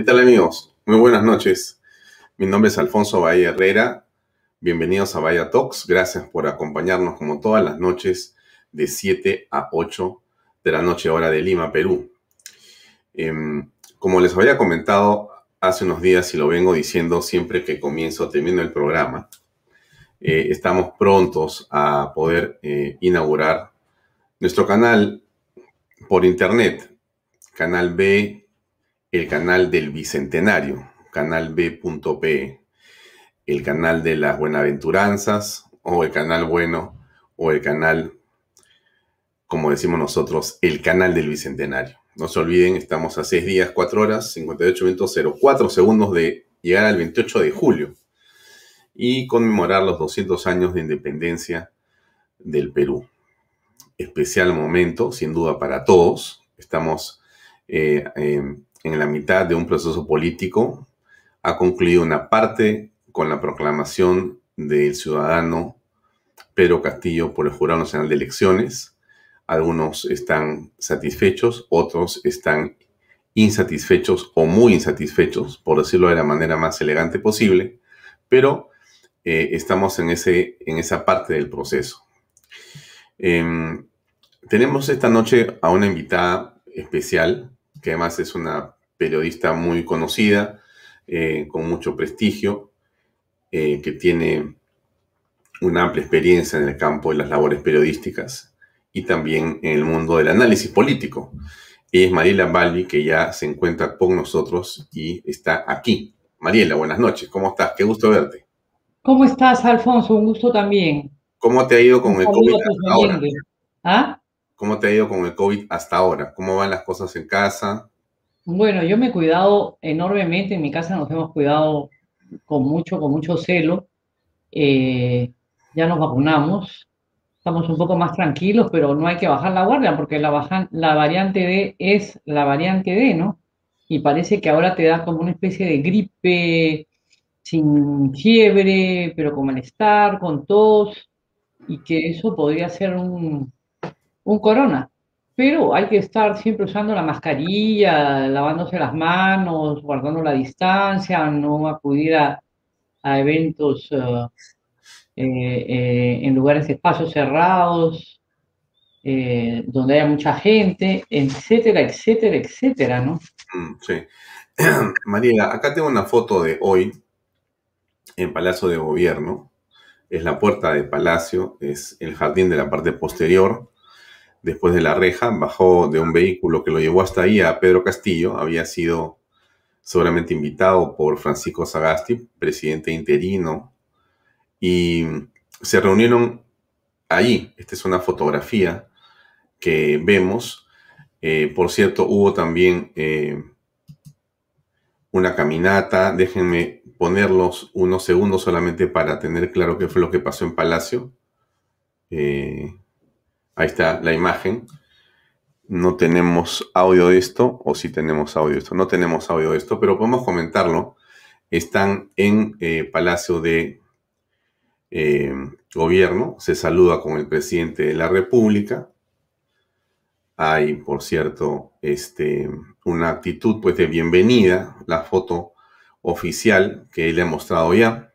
¿Qué tal amigos? Muy buenas noches. Mi nombre es Alfonso Bahía Herrera. Bienvenidos a Bahía Talks. Gracias por acompañarnos como todas las noches de 7 a 8 de la noche hora de Lima, Perú. Em, como les había comentado hace unos días y lo vengo diciendo siempre que comienzo, termino el programa, eh, estamos prontos a poder eh, inaugurar nuestro canal por internet, canal B el canal del Bicentenario, canal B.P, el canal de las Buenaventuranzas, o el canal bueno, o el canal, como decimos nosotros, el canal del Bicentenario. No se olviden, estamos a 6 días, 4 horas, 58 minutos, 04 segundos de llegar al 28 de julio y conmemorar los 200 años de independencia del Perú. Especial momento, sin duda, para todos. Estamos eh, en la mitad de un proceso político, ha concluido una parte con la proclamación del ciudadano Pedro Castillo por el Jurado Nacional de Elecciones. Algunos están satisfechos, otros están insatisfechos o muy insatisfechos, por decirlo de la manera más elegante posible, pero eh, estamos en, ese, en esa parte del proceso. Em, tenemos esta noche a una invitada especial, que además es una periodista muy conocida, eh, con mucho prestigio, eh, que tiene una amplia experiencia en el campo de las labores periodísticas y también en el mundo del análisis político. Ella es Mariela Balbi, que ya se encuentra con nosotros y está aquí. Mariela, buenas noches, ¿cómo estás? Qué gusto verte. ¿Cómo estás, Alfonso? Un gusto también. ¿Cómo te ha ido con el COVID ahora? ¿Ah? ¿Cómo te ha ido con el COVID hasta ahora? ¿Cómo van las cosas en casa? Bueno, yo me he cuidado enormemente, en mi casa nos hemos cuidado con mucho, con mucho celo. Eh, ya nos vacunamos, estamos un poco más tranquilos, pero no hay que bajar la guardia porque la, la variante D es la variante D, ¿no? Y parece que ahora te da como una especie de gripe sin fiebre, pero con malestar, con tos, y que eso podría ser un, un corona. Pero hay que estar siempre usando la mascarilla, lavándose las manos, guardando la distancia, no acudir a, eventos eh, en lugares, espacios cerrados, donde haya mucha gente, etcétera, etcétera, etcétera, ¿no? Mm, sí. María, acá tengo una foto de hoy en Palacio de Gobierno. Es la puerta del palacio, es el jardín de la parte posterior. Después de la reja, bajó de un vehículo que lo llevó hasta ahí a Pedro Castillo. Había sido seguramente invitado por Francisco Sagasti, presidente interino, y se reunieron allí. Esta es una fotografía que vemos. Eh, por cierto, hubo también eh, una caminata. Déjenme ponerlos unos segundos solamente para tener claro qué fue lo que pasó en Palacio. Eh, ahí está la imagen. No tenemos audio de esto, o sí tenemos audio de esto. No tenemos audio de esto, pero podemos comentarlo. Están en eh, Palacio de eh, Gobierno. Se saluda con el presidente de la República. Hay, por cierto, este, una actitud pues, de bienvenida, la foto oficial que le ha mostrado ya.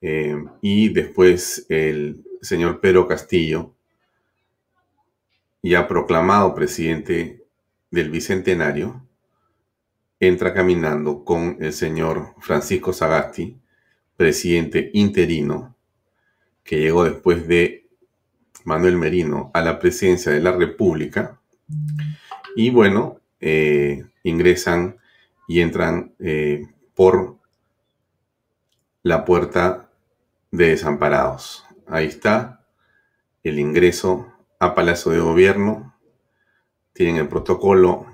Eh, y después el señor Pedro Castillo, ya proclamado presidente del Bicentenario, entra caminando con el señor Francisco Sagasti, presidente interino, que llegó después de Manuel Merino a la presidencia de la República. Y bueno, eh, ingresan y entran eh, por la puerta de desamparados. Ahí está el ingreso a Palacio de Gobierno. Tienen el protocolo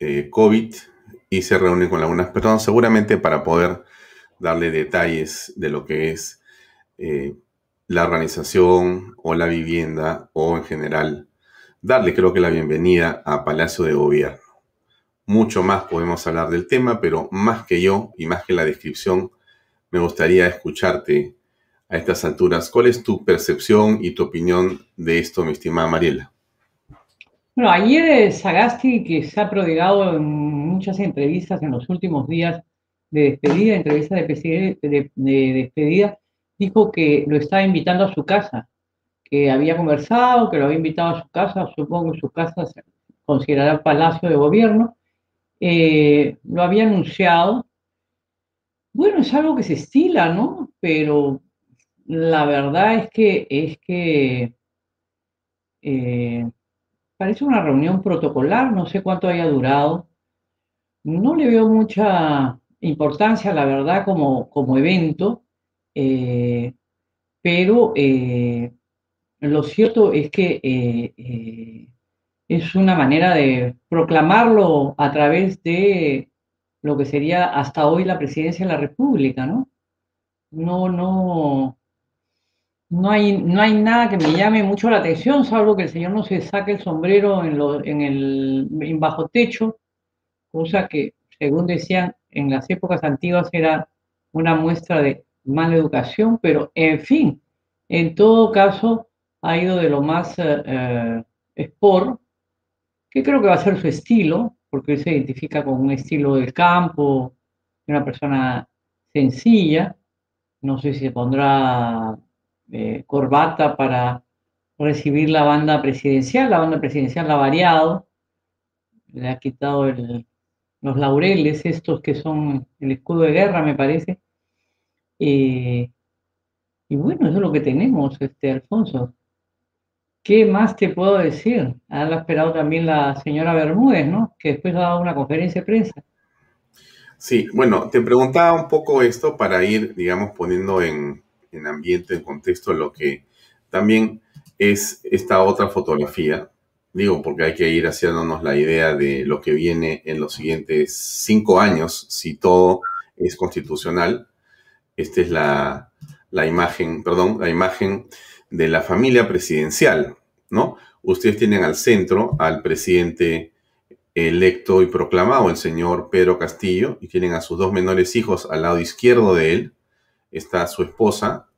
eh, COVID y se reúnen con algunas personas seguramente para poder darle detalles de lo que es eh, la organización o la vivienda o en general darle creo que la bienvenida a Palacio de Gobierno. Mucho más podemos hablar del tema, pero más que yo y más que la descripción, me gustaría escucharte a estas alturas. ¿Cuál es tu percepción y tu opinión de esto, mi estimada Mariela? Bueno, ayer Sagasti, que se ha prodigado en muchas entrevistas en los últimos días de despedida, entrevistas de, de, de despedida, dijo que lo estaba invitando a su casa, que había conversado, que lo había invitado a su casa, supongo que su casa se considerará palacio de gobierno, eh, lo había anunciado. Bueno, es algo que se estila, ¿no? Pero la verdad es que, es que eh, parece una reunión protocolar, no sé cuánto haya durado. No le veo mucha importancia, la verdad, como, como evento, eh, pero lo cierto es que es una manera de proclamarlo a través de lo que sería hasta hoy la presidencia de la República, ¿no? No, no, no hay, no hay nada que me llame mucho la atención, salvo que el señor no se saque el sombrero en, el bajo techo, cosa que, según decían, en las épocas antiguas era una muestra de mala educación, pero en fin, en todo caso, ha ido de lo más eh, eh sport que creo que va a ser su estilo, porque él se identifica con un estilo del campo, una persona sencilla. No sé si se pondrá corbata para recibir la banda presidencial. La banda presidencial la ha variado, le ha quitado los laureles, estos que son el escudo de guerra, me parece. Eh, y bueno, eso es lo que tenemos, este Alfonso. ¿Qué más te puedo decir? Ha esperado también la señora Bermúdez, ¿no? Que después ha dado una conferencia de prensa. Sí, bueno, te preguntaba un poco esto para ir, digamos, poniendo en, ambiente, en contexto, lo que también es esta otra fotografía. Digo, porque hay que ir haciéndonos la idea de lo que viene en los siguientes cinco años, si todo es constitucional. Esta es la, la imagen, perdón, la imagen de la familia presidencial, ¿no? Ustedes tienen al centro al presidente electo y proclamado, el señor Pedro Castillo, y tienen a sus dos menores hijos al lado izquierdo de él. Está su esposa,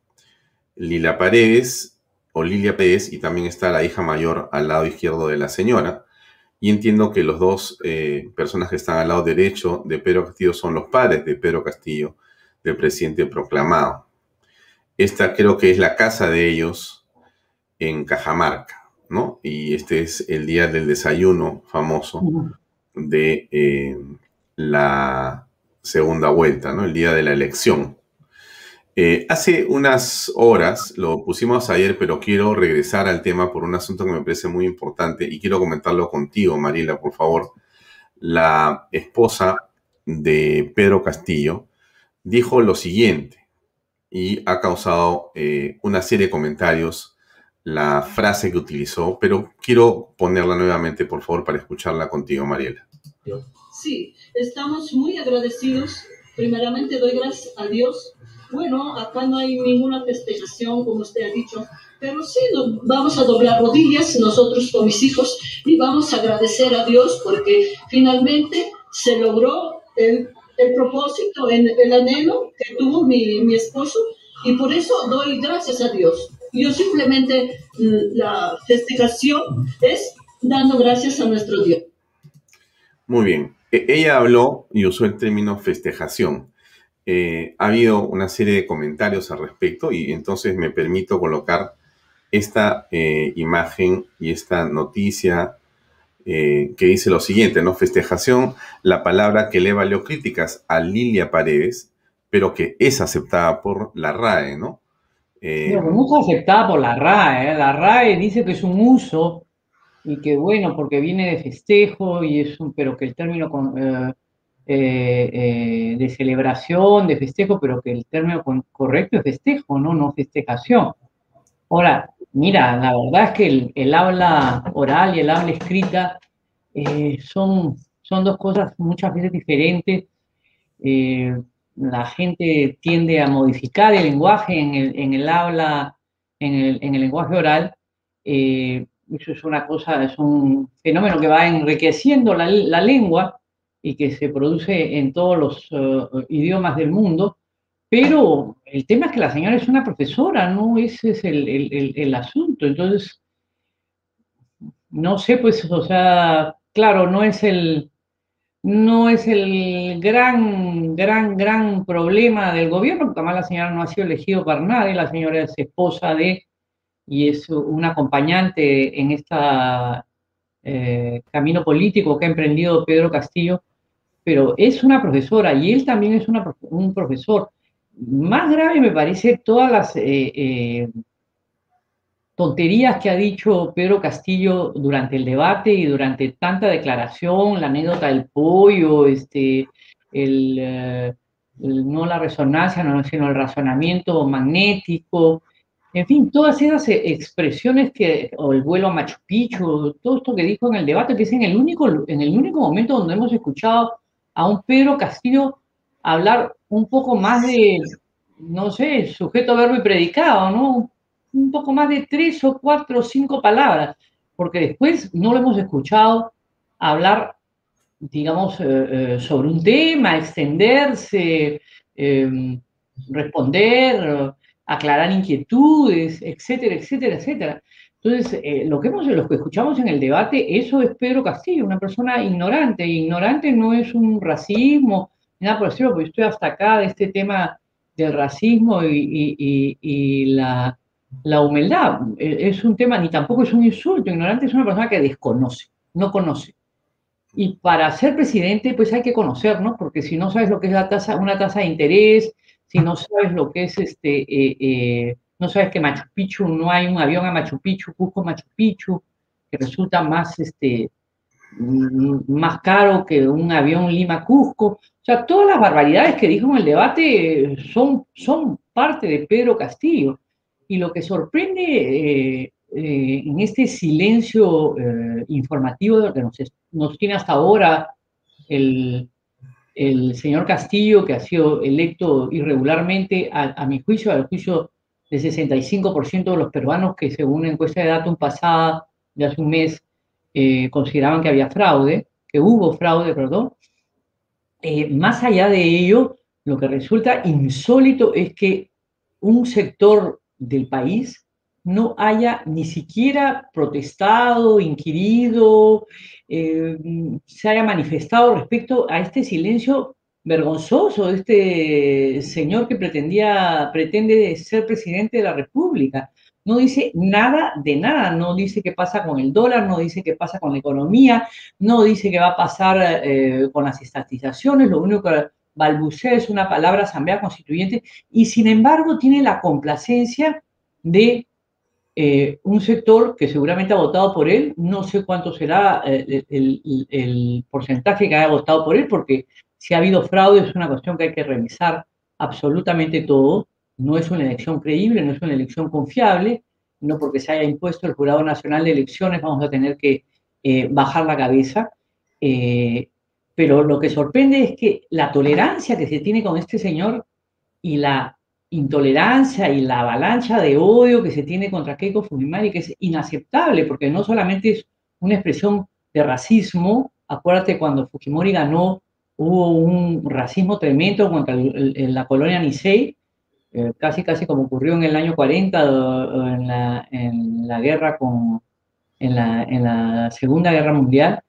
Lila Paredes, o Lilia Pérez, y también está la hija mayor al lado izquierdo de la señora. Y entiendo que los dos eh, personas que están al lado derecho de Pedro Castillo son los padres de Pedro Castillo, del presidente proclamado. Esta creo que es la casa de ellos en Cajamarca, ¿no? Y este es el día del desayuno famoso de eh, la segunda vuelta, ¿no? El día de la elección. Eh, hace unas horas, lo pusimos ayer, pero quiero regresar al tema por un asunto que me parece muy importante y quiero comentarlo contigo, Marila, por favor. La esposa de Pedro Castillo dijo lo siguiente y ha causado eh, una serie de comentarios la frase que utilizó, pero quiero ponerla nuevamente, por favor, para escucharla contigo, Mariela. Sí, estamos muy agradecidos. Primeramente doy gracias a Dios. Bueno, acá no hay ninguna festejación, como usted ha dicho, pero sí vamos a doblar rodillas nosotros con mis hijos y vamos a agradecer a Dios porque finalmente se logró el propósito, el, el anhelo que tuvo mi, mi esposo y por eso doy gracias a Dios. Yo simplemente mm, la festejación es dando gracias a nuestro Dios. Muy bien. E, ella habló y usó el término festejación. Eh, ha habido una serie de comentarios al respecto y entonces me permito colocar esta eh, imagen y esta noticia eh, que dice lo siguiente, ¿no? Festejación, la palabra que le valió críticas a Lilia Paredes, pero que es aceptada por la RAE, ¿no? No, es aceptada por la RAE, la RAE dice que es un uso y que bueno, porque viene de festejo y es un, pero que el término de celebración, de festejo, pero que el término correcto es festejo, ¿no? No festejación. Ahora, Mira, la verdad es que el, habla oral y el habla escrita eh, son, son dos cosas muchas veces diferentes. Eh, la gente tiende a modificar el lenguaje en el, en el habla, en el, en el, lenguaje oral. Eh, eso es una cosa, es un fenómeno que va enriqueciendo la, la lengua y que se produce en todos los idiomas del mundo. Pero el tema es que la señora es una profesora, ¿no? Ese es el, asunto. Entonces, no sé, pues, o sea, claro, no es el, no es el gran, gran, gran problema del gobierno, porque además la señora no ha sido elegida para nadie, la señora es esposa de y es un acompañante en este camino político que ha emprendido Pedro Castillo, pero es una profesora y él también es un profesor. Más grave me parece todas las eh, eh, tonterías que ha dicho Pedro Castillo durante el debate y durante tanta declaración, la anécdota del pollo, este, el, no la resonancia, sino el razonamiento magnético, en fin, todas esas expresiones que, o el vuelo a Machu Picchu, todo esto que dijo en el debate, que es en el único, en el único momento donde hemos escuchado a un Pedro Castillo hablar un poco más de, no sé, sujeto, verbo y predicado, ¿no? Un poco más de tres o cuatro o cinco palabras, porque después no lo hemos escuchado hablar, digamos, eh, eh, sobre un tema, extenderse, eh, responder aclarar inquietudes, etcétera, etcétera, etcétera. Entonces, eh, lo, que hemos, lo que escuchamos en el debate, eso es Pedro Castillo, una persona ignorante. Ignorante no es un racismo, nada por decirlo, porque estoy hasta acá de este tema del racismo y, la, humildad. E, es un tema, ni tampoco es un insulto. Ignorante es una persona que desconoce, no conoce. Y para ser presidente, pues hay que conocer, ¿no? Porque si no sabes lo que es la tasa, una tasa de interés, si no sabes lo que es este, eh, eh, no sabes que Machu Picchu, no hay un avión a Machu Picchu, Cusco Machu Picchu, que resulta más, este, mm, más caro que un avión Lima-Cusco. O sea, todas las barbaridades que dijo en el debate son, son parte de Pedro Castillo. Y lo que sorprende eh, en este silencio informativo que nos, nos tiene hasta ahora el, el señor Castillo, que ha sido electo irregularmente, a, mi juicio, al juicio del 65% de los peruanos que según una encuesta de datos pasada de hace un mes eh, consideraban que había fraude, que hubo fraude, perdón. Eh, más allá de ello, lo que resulta insólito es que un sector del país no haya ni siquiera protestado, inquirido, eh, se haya manifestado respecto a este silencio vergonzoso este señor que pretendía, pretende ser presidente de la República. No dice nada de nada, no dice qué pasa con el dólar, no dice qué pasa con la economía, no dice qué va a pasar eh, con las estatizaciones, lo único que balbucea es una palabra asamblea constituyente y sin embargo tiene la complacencia de eh, un sector que seguramente ha votado por él, no sé cuánto será eh, el, porcentaje que haya votado por él, porque si ha habido fraude es una cuestión que hay que revisar absolutamente todo. No es una elección creíble, no es una elección confiable, no porque se haya impuesto el Jurado Nacional de Elecciones vamos a tener que eh, bajar la cabeza. pero lo que sorprende es que la tolerancia que se tiene con este señor y la intolerancia y la avalancha de odio que se tiene contra Keiko Fujimori, que es inaceptable, porque no solamente es una expresión de racismo, acuérdate cuando Fujimori ganó, hubo un racismo tremendo contra la colonia Nisei, eh, casi casi como ocurrió en el año 40 en la, en la guerra con, en la, en la Segunda Guerra Mundial,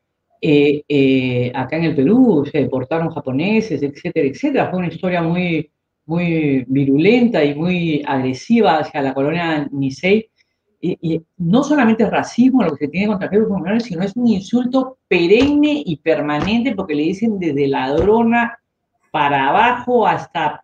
eh, eh, acá en el Perú se deportaron japoneses, etcétera, etcétera. Fue una historia muy, muy virulenta y muy agresiva hacia la colonia Nisei. Y, no solamente es racismo lo que se tiene contra aquellos comunales, sino es un insulto perenne y permanente porque le dicen desde ladrona para abajo hasta,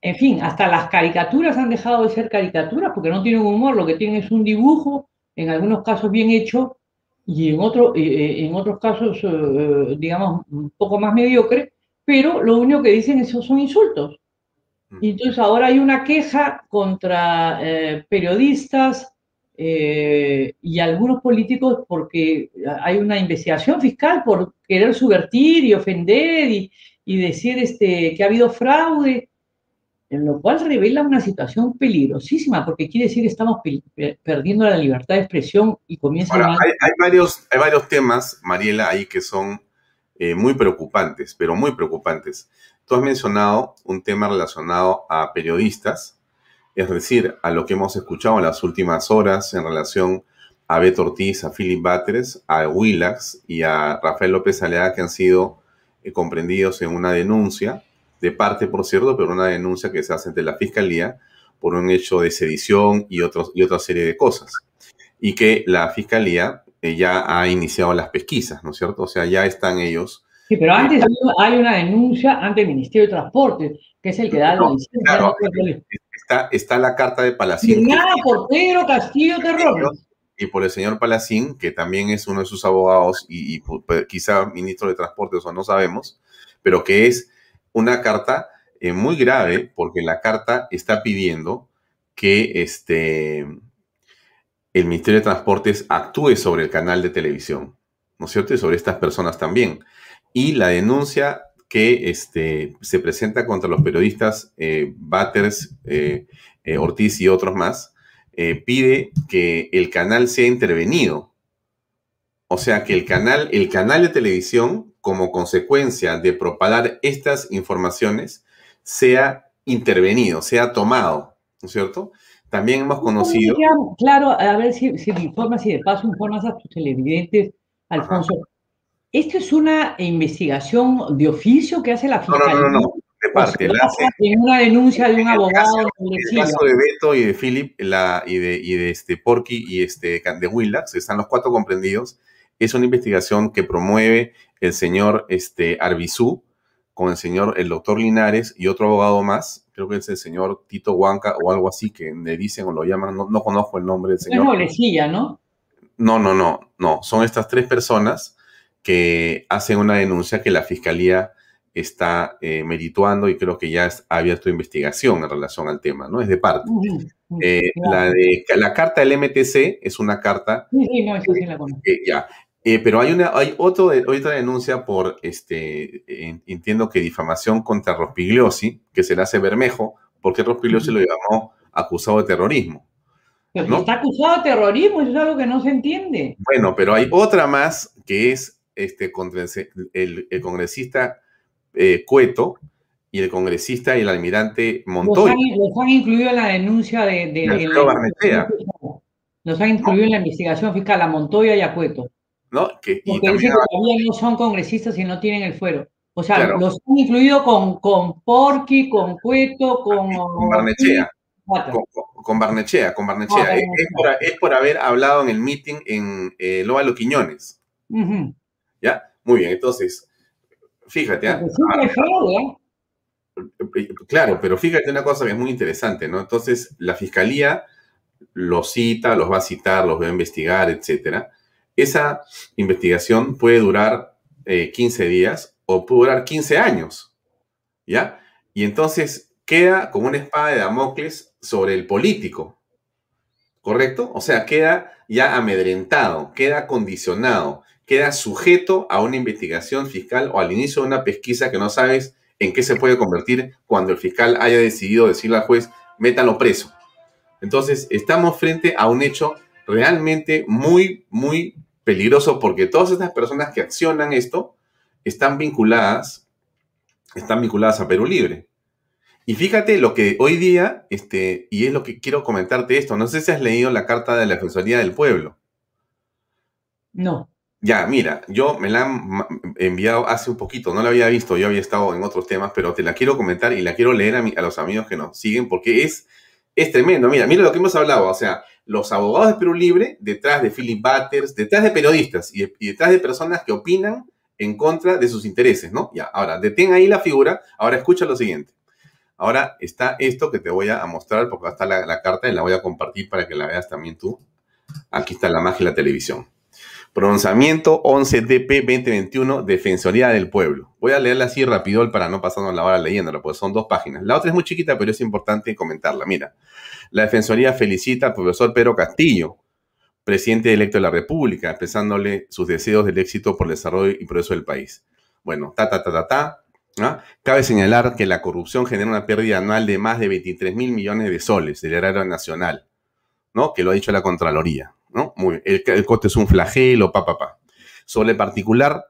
en fin, hasta las caricaturas han dejado de ser caricaturas porque no tienen humor, lo que tienen es un dibujo, en algunos casos bien hecho y en, otro, en otros casos, eh, digamos, un poco más mediocre, pero lo único que dicen es, son insultos. Y entonces ahora hay una queja contra eh, periodistas eh, y algunos políticos porque hay una investigación fiscal por querer subvertir y ofender y, y decir este, que ha habido fraude, en lo cual revela una situación peligrosísima porque quiere decir que estamos perdiendo la libertad de expresión y comienza a... Hay, hay, varios, hay varios temas, Mariela, ahí que son eh, muy preocupantes, pero muy preocupantes. Tú has mencionado un tema relacionado a periodistas, es decir, a lo que hemos escuchado en las últimas horas en relación a Beto Ortiz, a Philip Batres, a Willax y a Rafael López Aleada, que han sido eh, comprendidos en una denuncia, de parte, por cierto, pero una denuncia que se hace ante la Fiscalía por un hecho de sedición y, y otra serie de cosas. Y que la Fiscalía eh, ya ha iniciado las pesquisas, ¿no es cierto? O sea, ya están ellos. Sí, pero antes hay una denuncia ante el Ministerio de Transporte, que es el que da la licencia. Claro, está, está la carta de Palacín. Nada por Pedro Castillo Terror. Y por el señor Palacín, que también es uno de sus abogados y, pues, quizá ministro de Transporte, o no sabemos, pero que es una carta eh, muy grave porque la carta está pidiendo que este, el Ministerio de Transportes actúe sobre el canal de televisión, ¿no es cierto? Y sobre estas personas también. Y la denuncia que este, se presenta contra los periodistas eh, Batters, eh, eh, Ortiz y otros más, pide que el canal sea intervenido. O sea, que el canal, el canal de televisión, como consecuencia de propagar estas informaciones, sea intervenido, sea tomado, ¿no es cierto? También hemos conocido. Claro, a ver si, si me informas y de paso informas a tus televidentes, Alfonso. ¿Esto es una investigación de oficio que hace la Fiscalía? No, no, no, no. de parte. La hace, en una denuncia de un abogado. en el caso de Beto y de Philip la, y, de, y de este Porky y este, de Willax, están los cuatro comprendidos. Es una investigación que promueve el señor este, Arbizú con el señor, el doctor Linares y otro abogado más, creo que es el señor Tito Huanca o algo así, que le dicen o lo llaman, no, conozco el nombre del señor. Es Molecilla, ¿no? No, no, no, no, son estas tres personas que hacen una denuncia que la fiscalía está eh, merituando y creo que ya ha abierto investigación en relación al tema, ¿no? Es de parte. Eh, la, de, la carta del MTC es una carta. Sí, sí, no, eso sí la conozco. ya, eh, pero hay una, hay otro, otra denuncia por, este, entiendo que difamación contra Rospigliosi, que se le hace Bermejo, porque Rospigliosi lo llamó acusado de terrorismo. ¿no? Está acusado de terrorismo, eso es algo que no se entiende. Bueno, pero hay otra más que es este, el, el congresista eh, Cueto y el congresista y el almirante Montoya. Los han, incluido en la denuncia de... de, de los han incluido en la investigación fiscal a Montoya y a Cueto. ¿no? Que, Porque dicen que todavía no son congresistas y no tienen el fuero. O sea, los han incluido con, con Porky, con Cueto, con... Con Barnechea. Con, Barnechea, con Barnechea. Ah, es, por, haber hablado en el meeting en eh, Loa Quiñones. ¿Ya? Muy bien, entonces, fíjate. ¿ah? ¿eh? Eh, claro, pero fíjate una cosa que es muy interesante, ¿no? Entonces, la fiscalía los cita, los va a citar, los va a investigar, etcétera esa investigación puede durar 15 eh, días o puede durar 15 años, ¿ya? Y entonces queda como una espada de Damocles sobre el político, ¿correcto? O sea, queda ya amedrentado, queda condicionado, queda sujeto a una investigación fiscal o al inicio de una pesquisa que no sabes en qué se puede convertir cuando el fiscal haya decidido decirle al juez, métalo preso. Entonces, estamos frente a un hecho realmente muy, muy peligroso porque todas estas personas que accionan esto están vinculadas, están vinculadas a Perú Libre. Y fíjate lo que hoy día, este, y es lo que quiero comentarte esto, no sé si has leído la carta de la Defensoría del Pueblo. No. Ya, mira, yo me la han enviado hace un poquito, no la había visto, yo había estado en otros temas, pero te la quiero comentar y la quiero leer a, los amigos que nos siguen porque es, es tremendo. Mira, mira lo que hemos hablado, o sea, los abogados de Perú Libre detrás de Philip Butters, detrás de periodistas y, detrás de personas que opinan en contra de sus intereses, ¿no? Ya, ahora, detén ahí la figura, ahora escucha lo siguiente. Ahora está esto que te voy a mostrar, porque está la, la carta y la voy a compartir para que la veas también tú. Aquí está la magia de la televisión. Pronunciamiento 11DP 2021, Defensoría del Pueblo. Voy a leerla así rápido para no pasarnos la hora leyéndola, porque son dos páginas. La otra es muy chiquita, pero es importante comentarla. Mira, la Defensoría felicita al profesor Pedro Castillo, presidente electo de la República, expresándole sus deseos del éxito por el desarrollo y progreso del país. Bueno, ta, ta, ta, ta, ta. Cabe señalar que la corrupción genera una pérdida anual de más de 23 mil millones de soles del erario nacional, ¿no? Que lo ha dicho la Contraloría. ¿No? Muy El, el es un flagelo, pa, pa, pa. Sobre el particular,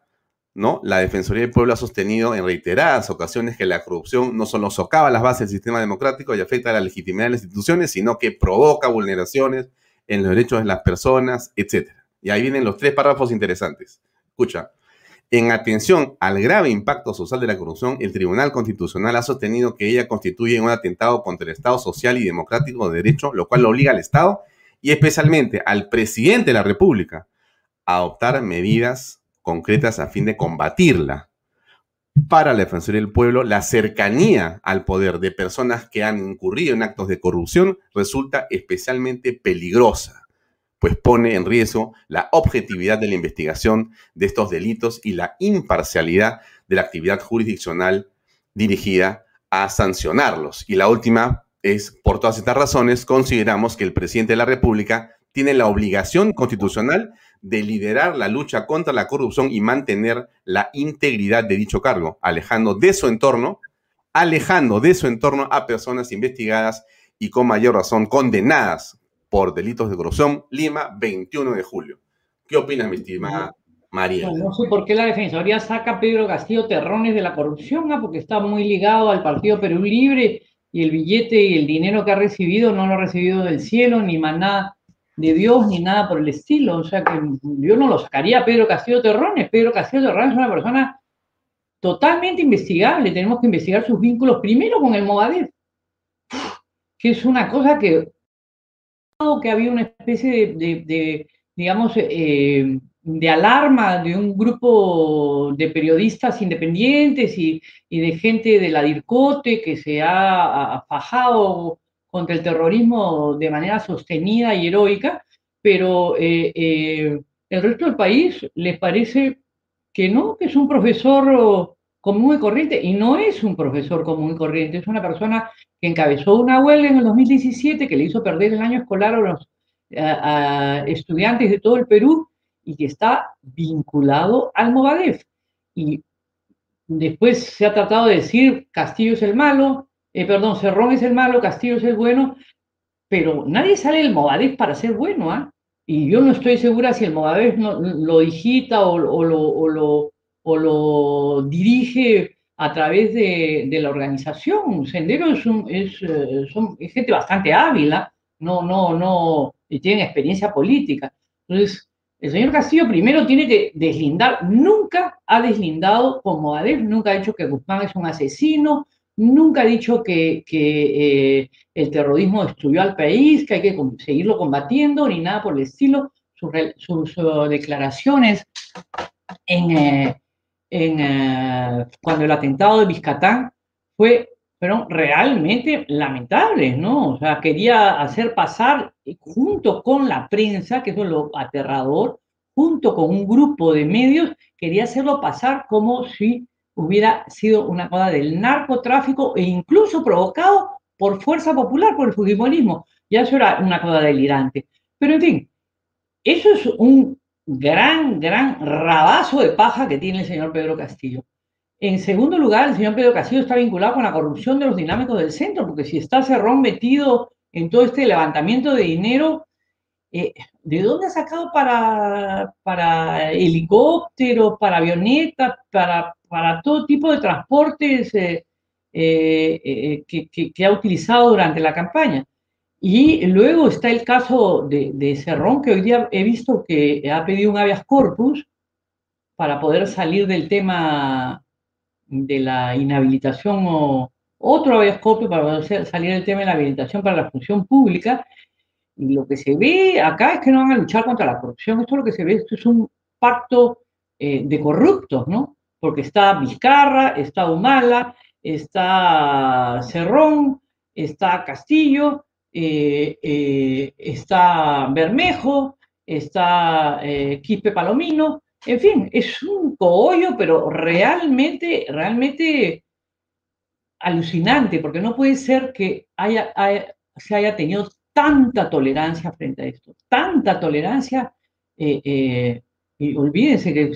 ¿no? La Defensoría del Pueblo ha sostenido en reiteradas ocasiones que la corrupción no solo socava las bases del sistema democrático y afecta a la legitimidad de las instituciones, sino que provoca vulneraciones en los derechos de las personas, etc. Y ahí vienen los tres párrafos interesantes. Escucha, en atención al grave impacto social de la corrupción, el Tribunal Constitucional ha sostenido que ella constituye un atentado contra el Estado social y democrático de derecho, lo cual obliga al Estado y especialmente al presidente de la República adoptar medidas concretas a fin de combatirla. Para la Defensoría del Pueblo, la cercanía al poder de personas que han incurrido en actos de corrupción resulta especialmente peligrosa pues pone en riesgo la objetividad de la investigación de estos delitos y la imparcialidad de la actividad jurisdiccional dirigida a sancionarlos. Y la última es, por todas estas razones, consideramos que el presidente de la República tiene la obligación constitucional de liderar la lucha contra la corrupción y mantener la integridad de dicho cargo, alejando de su entorno, alejando de su entorno a personas investigadas y con mayor razón condenadas por delitos de corrupción, Lima, 21 de julio. ¿Qué opinas, mi estimada María? No, sé por qué la Defensoría saca a Pedro Castillo terrones de la corrupción, porque está muy ligado al Partido Perú Libre y el billete y el dinero que ha recibido no lo ha recibido del cielo, ni maná de Dios, ni nada por el estilo. O sea que yo no lo sacaría a Pedro Castillo Terrones. Pedro Castillo Terrones es una persona totalmente investigable. Tenemos que investigar sus vínculos primero con el Movadef, que es una cosa que que había una especie de, digamos, eh, de alarma de un grupo de periodistas independientes y, de gente de la DIRCOTE que se ha, fajado contra el terrorismo de manera sostenida y heroica, pero eh, eh, el resto del país les parece que no, que es un profesor común y corriente, y no es un profesor común y corriente, es una persona que encabezó una huelga en el 2017 que le hizo perder el año escolar a los estudiantes de todo el Perú y que está vinculado al Movadef. Y después se ha tratado de decir Castillo es el malo, eh, perdón, Cerrón es el malo, Castillo es el bueno, pero nadie sale del Movadef para ser bueno, ¿ah? Y yo no estoy segura si el Movadef lo digita o, o lo o lo dirige a través de, la organización. Sendero es, es, eh, son, gente bastante hábil, ¿ah? no, no, no, y tienen experiencia política. Entonces, el señor Castillo primero tiene que deslindar, nunca ha deslindado como Adef, nunca ha dicho que Guzmán es un asesino, nunca ha dicho que, eh, el terrorismo destruyó al país, que hay que seguirlo combatiendo, ni nada por el estilo. Sus, uh, declaraciones en, eh, eh, cuando el atentado de Vizcatán fue, fueron realmente lamentables, ¿no? O sea, quería hacer pasar junto con la prensa, que es lo aterrador, junto con un grupo de medios, quería hacerlo pasar como si hubiera sido una cosa del narcotráfico e incluso provocado por fuerza popular, por el fujimorismo. Ya eso era una cosa delirante. Pero en fin, eso es un gran, gran rabazo de paja que tiene el señor Pedro Castillo. En segundo lugar, el señor Pedro Castillo está vinculado con la corrupción de los dinámicos del centro, porque si está Cerrón metido en todo este levantamiento de dinero, eh, ¿de dónde ha sacado para, para helicópteros, para avionetas, para, para todo tipo de transportes eh, eh, que ha utilizado durante la campaña? Y luego está el caso de, de, Cerrón, que hoy día he visto que ha pedido un habeas corpus para poder salir del tema de la inhabilitación o otro habeas para salir del tema de la habilitación para la función pública. Y lo que se ve acá es que no van a luchar contra la corrupción. Esto es lo que se ve, esto es un pacto eh, de corruptos, ¿no? Porque está Vizcarra, está Humala, está Cerrón, está Castillo, eh, eh, está Bermejo, está Quispe Palomino, en fin, es un cogollo, pero realmente, realmente alucinante, porque no puede ser que haya, se haya tenido tanta tolerancia frente a esto, tanta tolerancia. y olvídense que,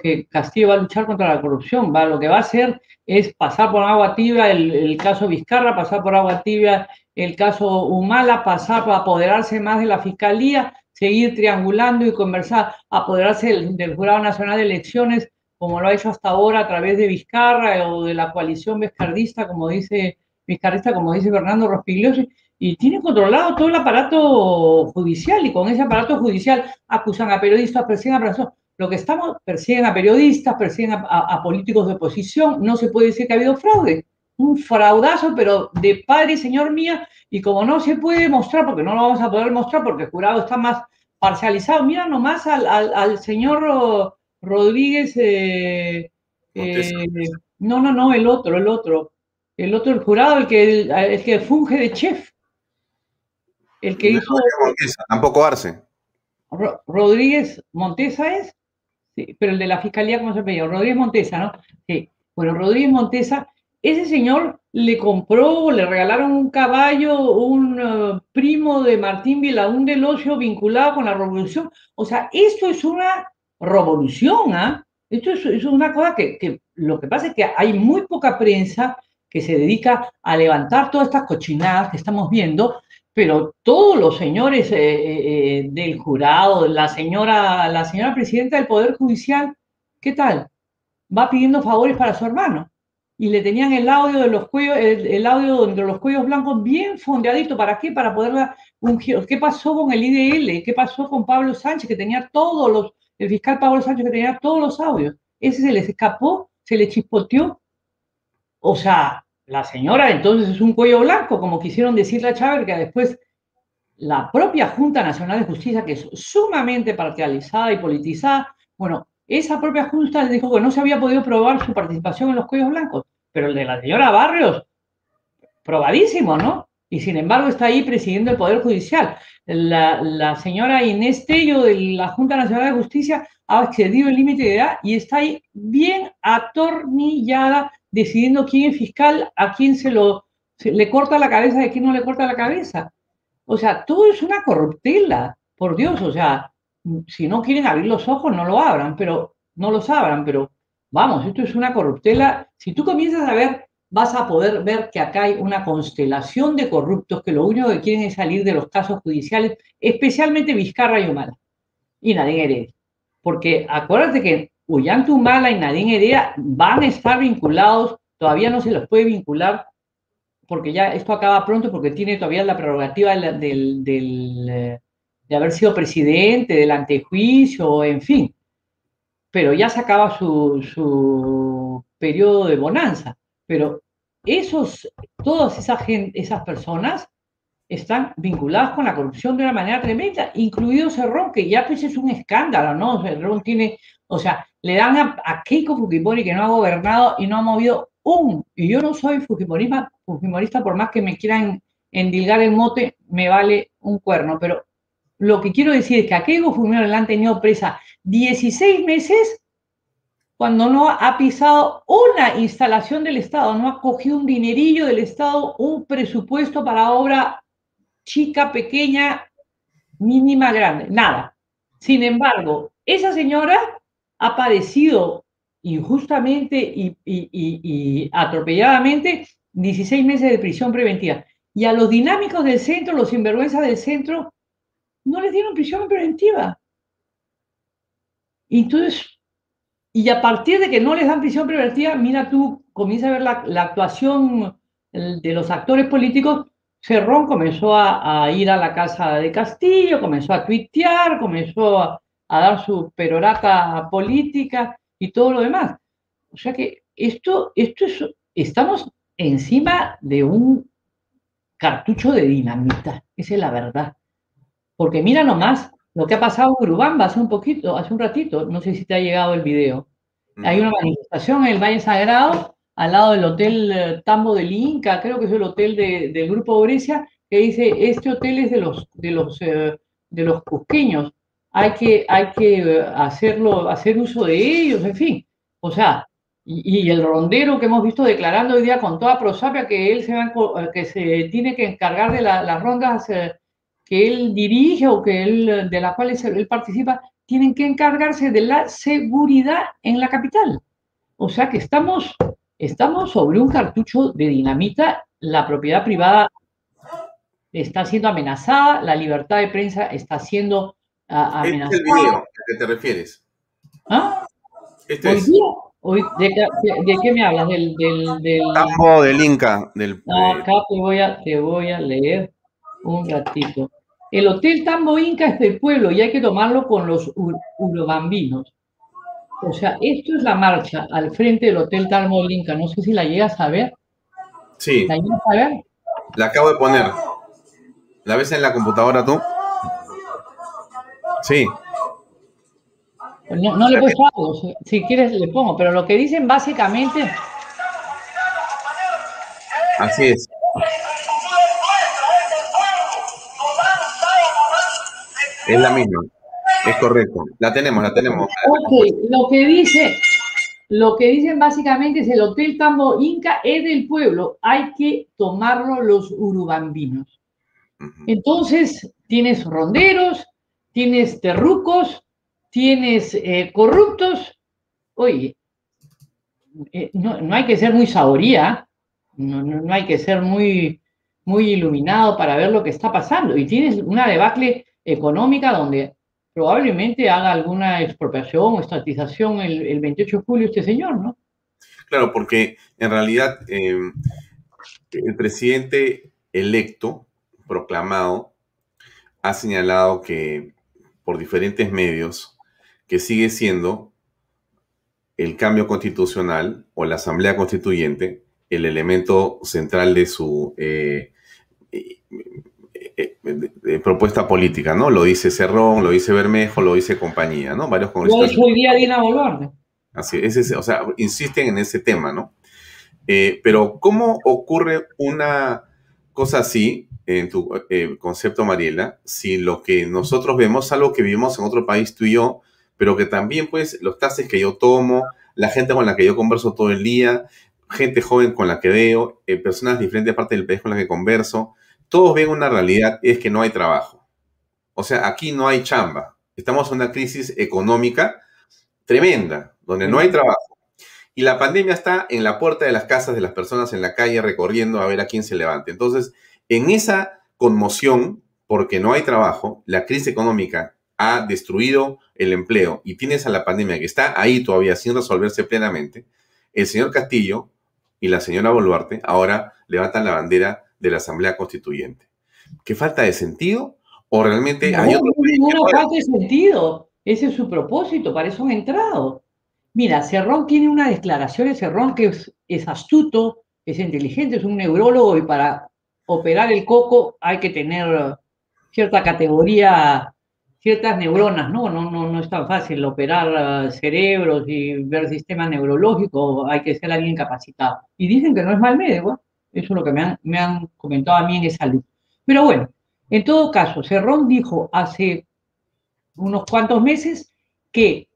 que, Castillo va a luchar contra la corrupción, va, lo que va a hacer es pasar por agua tibia el, el caso Vizcarra, pasar por agua tibia el caso Humala, pasar para apoderarse más de la fiscalía, seguir triangulando y conversar, apoderarse del, Jurado Nacional de Elecciones, como lo ha hecho hasta ahora a través de Vizcarra o de la coalición vizcardista, como dice Vizcarrista, como dice Fernando Rospigliosi. y tiene controlado todo el aparato judicial y con ese aparato judicial acusan a periodistas, persiguen a personas. Lo que estamos, persiguen a periodistas, persiguen a, políticos de oposición, no se puede decir que ha habido fraude. Un fraudazo, pero de padre y señor mía, y como no se puede mostrar, porque no lo vamos a poder mostrar, porque el jurado está más parcializado, mira nomás al, al, señor Rodríguez, eh, eh, no, no, no, el otro, el otro, el otro, el jurado, el que, el que funge de chef. El que hizo. tampoco Arce. Rodríguez Montesa es, sí, pero el de la fiscalía, ¿cómo se llama? Rodríguez Montesa, ¿no? Sí. Bueno, Rodríguez Montesa, ese señor le compró, le regalaron un caballo, un uh, primo de Martín Vilaún del Ocio vinculado con la revolución. O sea, esto es una revolución, ¿ah? Esto es, una cosa que, que, lo que pasa es que hay muy poca prensa que se dedica a levantar todas estas cochinadas que estamos viendo pero todos los señores eh, eh, eh, del jurado, la señora, la señora presidenta del Poder Judicial, ¿qué tal? Va pidiendo favores para su hermano. Y le tenían el audio de los cuellos, el, audio de los cuellos blancos bien fondeadito. ¿Para qué? Para poder dar un giro. ¿Qué pasó con el IDL? ¿Qué pasó con Pablo Sánchez, que tenía todos los, el fiscal Pablo Sánchez, que tenía todos los audios? Ese se les escapó, se le chispoteó. O sea, la señora entonces es un cuello blanco, como quisieron decirle a Chávez, que después la propia Junta Nacional de Justicia, que es sumamente parcializada y politizada, bueno, esa propia Junta dijo que no se había podido probar su participación en los cuellos blancos, pero el de la señora Barrios, probadísimo, ¿no? Y sin embargo está ahí presidiendo el Poder Judicial. La, la señora Inés Tello de la Junta Nacional de Justicia ha excedido el límite de edad y está ahí bien atornillada decidiendo quién es fiscal, a quién se lo le corta la cabeza, a quién no le corta la cabeza. O sea, todo es una corruptela, por Dios. O sea, si no quieren abrir los ojos, no lo abran, pero no los abran, pero vamos, esto es una corruptela. Si tú comienzas a ver, vas a poder ver que acá hay una constelación de corruptos que lo único que quieren es salir de los casos judiciales, especialmente Vizcarra y Humala y Nadine Heredia. Porque acuérdate que Humala y Nadine Heredia van a estar vinculados, todavía no se los puede vincular, porque ya esto acaba pronto, porque tiene todavía la prerrogativa del, eh, de haber sido presidente, del antejuicio, en fin. Pero ya se acaba su, su periodo de bonanza. Pero esos, todas esas, esas personas están vinculadas con la corrupción de una manera tremenda, incluido Cerrón, que ya pues es un escándalo, ¿no? Cerrón tiene, o sea, le dan a, Keiko Fujimori que no ha gobernado y no ha movido un, y yo no soy fujimorista, fujimorista por más que me quieran endilgar el mote, me vale un cuerno, pero lo que quiero decir es que a Keiko Fujimori le han tenido presa 16 meses cuando no ha pisado una instalación del Estado, no ha cogido un dinerillo del Estado, un presupuesto para obra chica, pequeña, mínima, grande, nada. Sin embargo, esa señora ha padecido injustamente y, atropelladamente 16 meses de prisión preventiva. Y a los dinámicos del centro, los sinvergüenzas del centro, no les dieron prisión preventiva. Entonces, y a partir de que no les dan prisión preventiva, mira tú, comienza a ver la actuación de los actores políticos Cerrón comenzó a, ir a la casa de Castillo, comenzó a tuitear, comenzó a, dar su perorata política y todo lo demás. O sea que esto, esto es, estamos encima de un cartucho de dinamita, esa es la verdad. Porque mira nomás lo que ha pasado en Urubamba hace un poquito, hace un ratito, no sé si te ha llegado el video. Hay una manifestación en el Valle Sagrado al lado del Hotel eh, Tambo del Inca, creo que es el hotel del Grupo Brescia, que dice, este hotel es de los, de los, eh, de los cusqueños, hay que, hay que eh, hacerlo, hacer uso de ellos, en fin. O sea, y, el rondero que hemos visto declarando hoy día con toda prosapia que él se, que se tiene que encargar de las rondas que él dirige o que él, de las cuales él participa, tienen que encargarse de la seguridad en la capital. O sea que estamos Estamos sobre un cartucho de dinamita, la propiedad privada está siendo amenazada, la libertad de prensa está siendo amenazada. Este es el video a que te refieres. ¿Ah? Este es. de, qué me hablas? Del, del, Campo del Inca. Del, acá te voy, a, te voy a leer. Un ratito. El Hotel Tambo Inca es del pueblo y hay que tomarlo con los urobambinos. O sea, esto es la marcha al frente del Hotel Tambo Inca. No sé si la llegas a ver. Sí. ¿La llegas a ver? La acabo de poner. ¿La ves en la computadora tú? Sí. No, no le he puesto algo. Si quieres le pongo, pero lo que dicen básicamente... Así es. Es la misma. Es correcto. La tenemos, la tenemos. Ok, lo que dice, lo que dicen básicamente es el Hotel Tambo Inca es del pueblo. Hay que tomarlo los urubambinos. Entonces, tienes ronderos, tienes terrucos, tienes eh, corruptos. Oye, eh, no, hay que ser muy saboría, no, no, hay que ser muy, muy iluminado para ver lo que está pasando. Y tienes una debacle económica donde probablemente haga alguna expropiación o estatización el, 28 de julio este señor, ¿no? Claro, porque en realidad em, el presidente electo, proclamado, ha señalado que por diferentes medios que sigue siendo el cambio constitucional o la asamblea constituyente el elemento central de su eh, eh, propuesta política, ¿no? Lo dice Cerrón, lo dice Bermejo, lo dice compañía, ¿no? Varios congresistas. Lo hoy día Dina Boluarte. Así es, o sea, insisten en ese tema, ¿no? Eh, pero ¿cómo ocurre una cosa así en tu eh, concepto, Mariela, si lo que nosotros vemos es algo que vivimos en otro país tú y yo, pero que también, pues, los taxis que yo tomo, la gente con la que yo converso todo el día, gente joven con la que veo, personas de diferentes partes del país con las que converso, todos ven una realidad, es que no hay trabajo. O sea, aquí no hay chamba. Estamos en una crisis económica tremenda, donde no hay trabajo. Y la pandemia está en la puerta de las casas de las personas en la calle recorriendo a ver a quién se levante. Entonces, en esa conmoción, porque no hay trabajo, la crisis económica ha destruido el empleo y tienes a la pandemia que está ahí todavía sin resolverse plenamente, el señor Castillo y la señora Boluarte ahora levantan la bandera de la Asamblea Constituyente. ¿Qué falta de sentido? ¿O realmente hay otro... No, falta de sentido. Ese es su propósito, para eso han entrado. Mira, Cerrón tiene una declaración de Cerrón que es, astuto, es inteligente, es un neurólogo y para operar el coco hay que tener cierta categoría, ciertas neuronas, ¿no? No, no, no es tan fácil operar uh, cerebros y ver sistemas neurológicos, hay que ser alguien capacitado. Y dicen que no es mal médico, eso es lo que me han, comentado a mí en esa luz. Pero bueno, en todo caso, Cerrón dijo hace unos cuantos meses que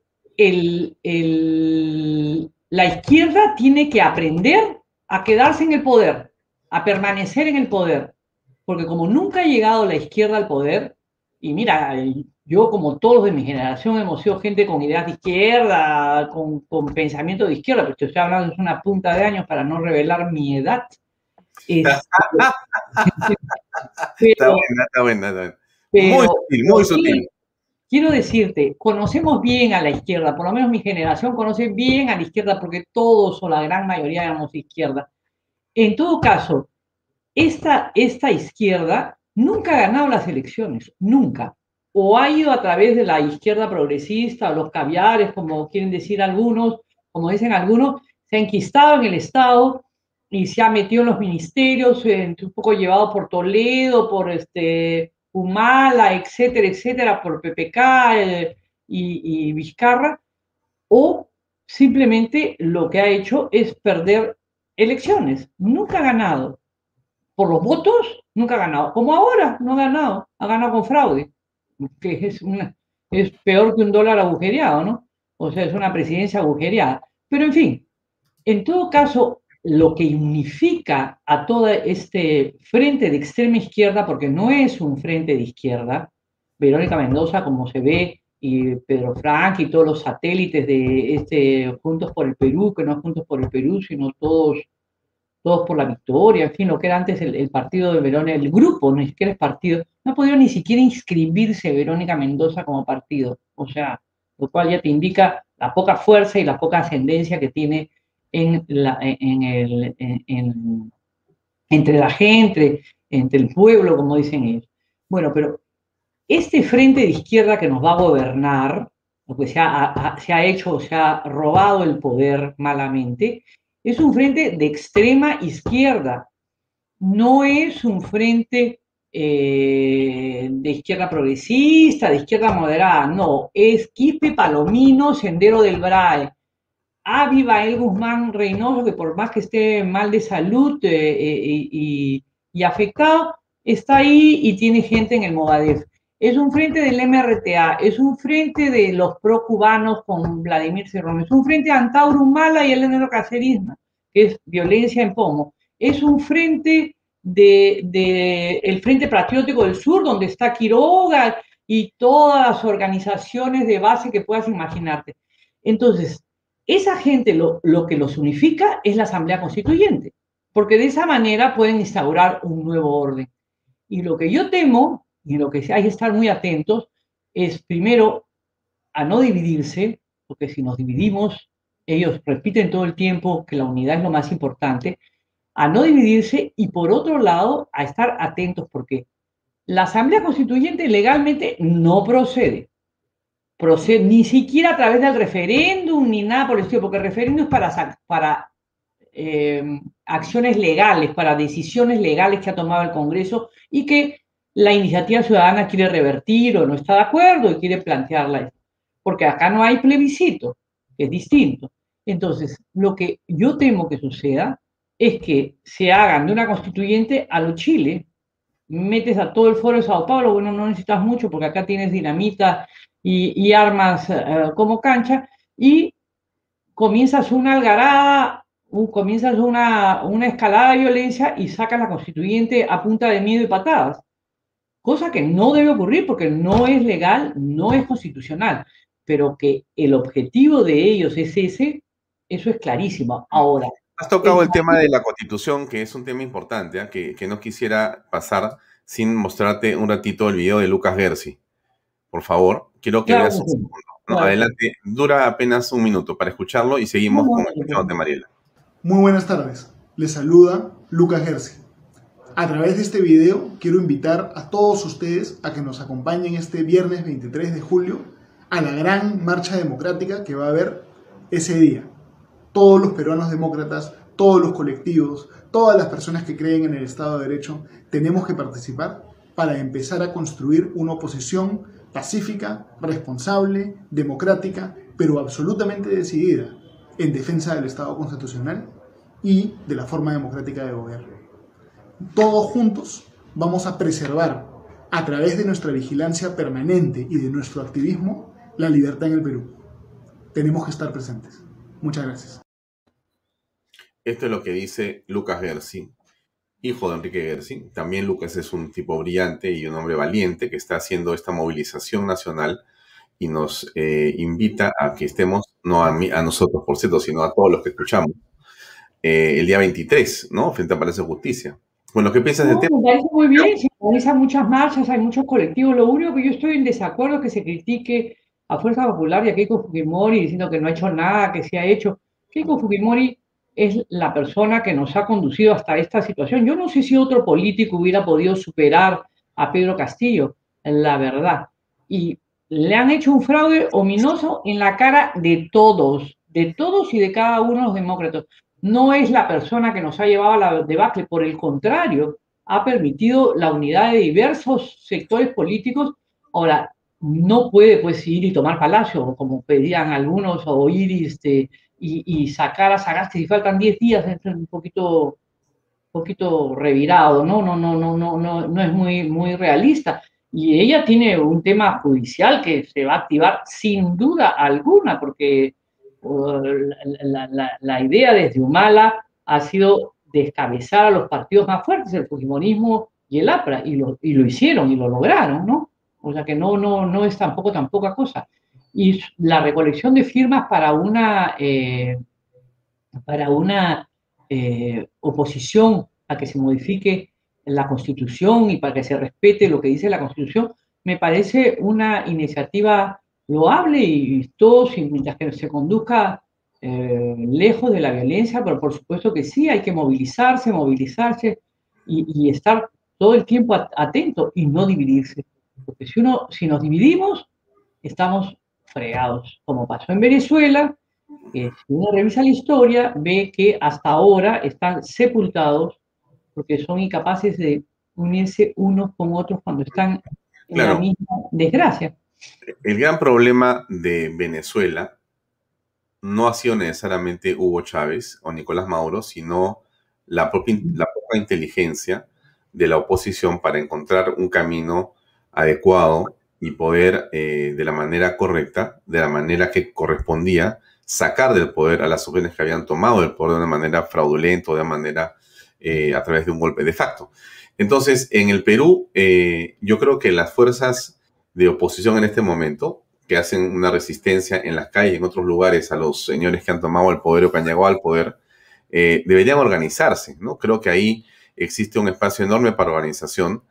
la izquierda tiene que aprender a quedarse en el poder, a permanecer en el poder. Porque como nunca ha llegado la izquierda al poder, y mira, yo como todos de mi generación hemos sido gente con ideas de izquierda, con, con pensamiento de izquierda, pero estoy hablando de una punta de años para no revelar mi edad. está buena, está buena, muy sutil, muy sutil. Quiero decirte, conocemos bien a la izquierda, por lo menos mi generación conoce bien a la izquierda porque todos o la gran mayoría éramos izquierda. En todo caso, esta, esta izquierda nunca ha ganado las elecciones, nunca. O ha ido a través de la izquierda progresista o los caviares, como quieren decir algunos, como dicen algunos, se ha enquistado en el Estado y se ha metido en los ministerios, un poco llevado por Toledo, por este, Humala, etcétera, etcétera, por PPK eh, y, Vizcarra, o simplemente lo que ha hecho es perder elecciones. Nunca ha ganado. Por los votos, nunca ha ganado. Como ahora, no ha ganado. Ha ganado con fraude, que es, una, es peor que un dólar agujereado, ¿no? O sea, es una presidencia agujereada. Pero en fin, en todo caso, lo que unifica a todo este frente de extrema izquierda, porque no es un frente de izquierda, Verónica Mendoza, como se ve, y Pedro Frank y todos los satélites de este Juntos por el Perú, que no Juntos por el Perú, sino todos, todos por la victoria, en fin, lo que era antes el, partido de Verónica, el grupo, ni siquiera es partido, no podido ni siquiera inscribirse Verónica Mendoza como partido, o sea, lo cual ya te indica la poca fuerza y la poca ascendencia que tiene en la, en el, en, entre la gente, entre el pueblo, como dicen ellos. Bueno, pero este frente de izquierda que nos va a gobernar, porque se ha, se ha hecho, se ha robado el poder malamente, es un frente de extrema izquierda, no es un frente eh, de izquierda progresista, de izquierda moderada, no, es Quispe Palomino, Sendero del Brae. Aviva El Guzmán Reynoso, que por más que esté mal de salud eh, eh, y, y, afectado, está ahí y tiene gente en el Movadef. Es un frente del MRTA, es un frente de los pro-cubanos con Vladimir Cerrón, es un frente de Antauro Mala y el Cacerismo, que es violencia en Pomo. Es un frente de, el Frente Patriótico del Sur, donde está Quiroga y todas las organizaciones de base que puedas imaginarte. Entonces, esa gente lo, lo que los unifica es la Asamblea Constituyente, porque de esa manera pueden instaurar un nuevo orden. Y lo que yo temo, y lo que hay que estar muy atentos, es primero a no dividirse, porque si nos dividimos, ellos repiten todo el tiempo que la unidad es lo más importante, a no dividirse y por otro lado a estar atentos porque la Asamblea Constituyente legalmente no procede. Ni siquiera a través del referéndum ni nada por el estilo, porque el referéndum es para, para eh, acciones legales, para decisiones legales que ha tomado el Congreso y que la iniciativa ciudadana quiere revertir o no está de acuerdo y quiere plantearla. Porque acá no hay plebiscito, que es distinto. Entonces, lo que yo temo que suceda es que se hagan de una constituyente a lo Chile, metes a todo el foro de Sao Paulo, bueno, no necesitas mucho porque acá tienes dinamita y, armas eh, como cancha, y comienzas una algarada, comienzas una, una escalada de violencia y sacas la constituyente a punta de miedo y patadas. Cosa que no debe ocurrir porque no es legal, no es constitucional, pero que el objetivo de ellos es ese, eso es clarísimo. Ahora, Has tocado el tema de la constitución, que es un tema importante, ¿eh? que, no quisiera pasar sin mostrarte un ratito el video de Lucas Gersi. Por favor, quiero que veas un segundo. Adelante, dura apenas un minuto para escucharlo y seguimos con el tema de Mariela. Muy buenas tardes, les saluda Lucas Gersi. A través de este video quiero invitar a todos ustedes a que nos acompañen este viernes 23 de julio a la gran marcha democrática que va a haber ese día todos los peruanos demócratas, todos los colectivos, todas las personas que creen en el Estado de Derecho, tenemos que participar para empezar a construir una oposición pacífica, responsable, democrática, pero absolutamente decidida en defensa del Estado constitucional y de la forma democrática de gobierno. Todos juntos vamos a preservar, a través de nuestra vigilancia permanente y de nuestro activismo, la libertad en el Perú. Tenemos que estar presentes. Muchas gracias. Esto es lo que dice Lucas Gersi, hijo de Enrique Gersi. También Lucas es un tipo brillante y un hombre valiente que está haciendo esta movilización nacional y nos eh, invita a que estemos, no a, mí, a nosotros, por cierto, sino a todos los que escuchamos, eh, el día 23, ¿no? Frente a Palacio de Justicia. Bueno, ¿qué piensas de tema? Me parece muy bien, se organizan muchas marchas, hay muchos colectivos. Lo único que yo estoy en desacuerdo es que se critique a Fuerza Popular y a Keiko Fujimori diciendo que no ha hecho nada, que se ha hecho. Keiko Fujimori es la persona que nos ha conducido hasta esta situación. Yo no sé si otro político hubiera podido superar a Pedro Castillo, la verdad. Y le han hecho un fraude ominoso en la cara de todos, de todos y de cada uno de los demócratas. No es la persona que nos ha llevado a la debacle, por el contrario, ha permitido la unidad de diversos sectores políticos. Ahora, no puede pues ir y tomar palacio, como pedían algunos, o ir este, y, sacar a Sagasti si faltan 10 días, es un poquito, poquito revirado, ¿no? No, no, no, no, no, no es muy, muy realista. Y ella tiene un tema judicial que se va a activar sin duda alguna, porque uh, la, idea desde Humala ha sido descabezar a los partidos más fuertes, el Fujimonismo y el APRA, y lo, y lo hicieron y lo lograron, ¿no? O sea que no, no, no es tampoco tan poca cosa y la recolección de firmas para una, eh, para una eh, oposición a que se modifique la Constitución y para que se respete lo que dice la Constitución, me parece una iniciativa loable y todos, mientras que se conduzca eh, lejos de la violencia, pero por supuesto que sí, hay que movilizarse, movilizarse y, y estar todo el tiempo atento y no dividirse. Porque si, uno, si nos dividimos, estamos fregados, como pasó en Venezuela, si uno revisa la historia, ve que hasta ahora están sepultados porque son incapaces de unirse unos con otros cuando están en la misma desgracia. El gran problema de Venezuela no ha sido necesariamente Hugo Chávez o Nicolás Maduro, sino la, propia, la poca inteligencia de la oposición para encontrar un camino adecuado y poder eh, de la manera correcta, de la manera que correspondía, sacar del poder a las opciones que habían tomado el poder de una manera fraudulenta, de una manera eh, a través de un golpe de facto. Entonces, en el Perú, eh, yo creo que las fuerzas de oposición en este momento, que hacen una resistencia en las calles, en otros lugares, a los señores que han tomado el poder o que han llegado al poder, deberían organizarse, ¿no? Creo que ahí existe un espacio enorme para organización,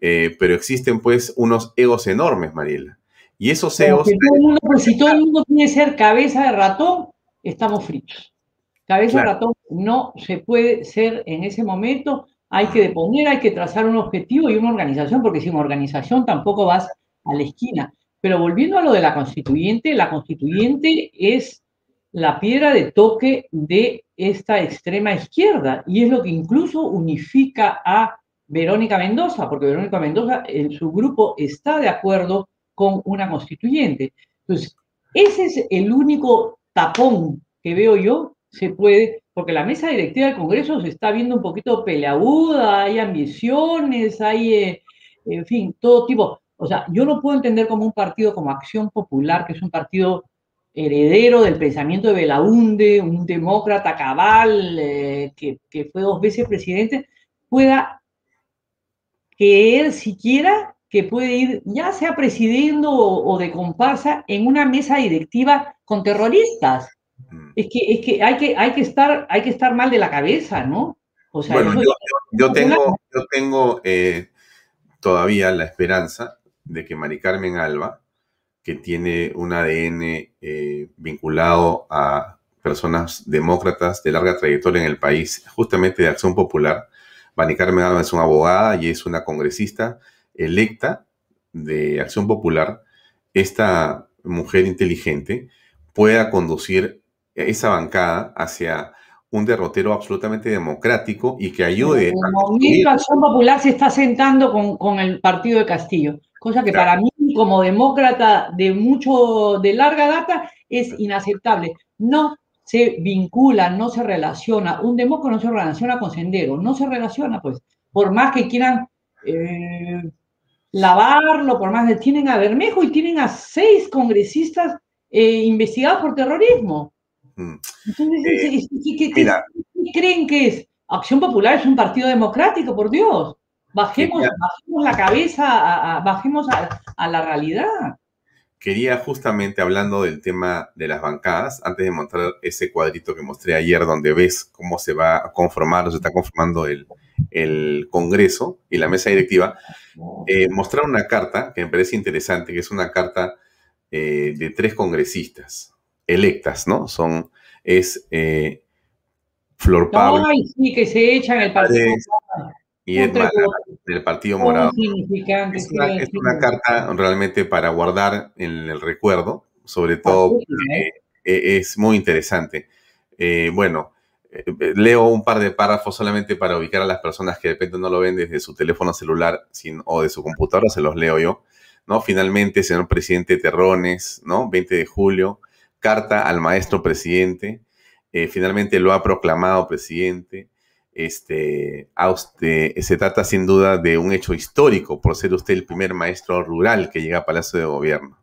eh, pero existen pues unos egos enormes, Mariela. Y esos egos... Pues, si todo el mundo quiere ser cabeza de ratón, estamos fritos. Cabeza de ratón no se puede ser en ese momento, hay que deponer, hay que trazar un objetivo y una organización, porque sin organización tampoco vas a la esquina. Pero volviendo a lo de la constituyente, la constituyente es la piedra de toque de esta extrema izquierda y es lo que incluso unifica a Verónica Mendoza, porque Verónica Mendoza en su grupo está de acuerdo con una constituyente. Entonces, ese es el único tapón que veo yo, se puede, porque la mesa directiva del Congreso se está viendo un poquito peleaguda, hay ambiciones, hay, eh, en fin, todo tipo. O sea, yo no puedo entender como un partido como Acción Popular, que es un partido heredero del pensamiento de Belaunde, un demócrata cabal eh, que, fue dos veces presidente, pueda creer siquiera que puede ir, ya sea presidiendo o, de comparsa, en una mesa directiva con terroristas. Mm. Es que, es que, hay, que hay, que estar, hay que estar mal de la cabeza, ¿no? O sea, bueno, yo, tengo, yo tengo eh, todavía la esperanza de que Mari Carmen Alba, que tiene un ADN eh, vinculado a personas demócratas de larga trayectoria en el país, justamente de Acción Popular. Bani Carmen es una abogada y es una congresista electa de Acción Popular. Esta mujer inteligente pueda conducir esa bancada hacia un derrotero absolutamente democrático y que ayude. El momento Acción Popular se está sentando con, con el partido de Castillo, cosa que para mí como demócrata de mucho, de larga data, es inaceptable. No se vincula, no se relaciona. Un demócrata no se relaciona con Sendero, no se relaciona, pues, por más que quieran eh, lavarlo, por más que tienen a Bermejo y tienen a seis congresistas eh, investigados por terrorismo. Mm. Entonces, ¿qué, creen que es? Acción Popular es un partido democrático, por Dios. Bajemos, la cabeza, bajemos a, la realidad. Quería justamente hablando del tema de las bancadas, antes de mostrar ese cuadrito que mostré ayer donde ves cómo se va a conformar o se está conformando el, Congreso y la mesa directiva, eh, mostrar una carta que me parece interesante, que es una carta eh, de tres congresistas electas, ¿no? Son, es eh, Flor Pablo. Ay, sí, que se echan el partido y es del Partido Morado. Es una, carta realmente para guardar en el recuerdo, sobre todo ¿eh? E, es muy interesante. Eh, bueno, eh, leo un par de párrafos solamente para ubicar a las personas que de repente no lo ven desde su teléfono celular o de su computadora, se los leo yo. ¿no? Finalmente, señor presidente Terrones, ¿no? 20 de julio, carta al maestro presidente. finalmente lo ha proclamado presidente este, se trata sin duda de un hecho histórico por ser usted el primer maestro rural que llega a Palacio de Gobierno.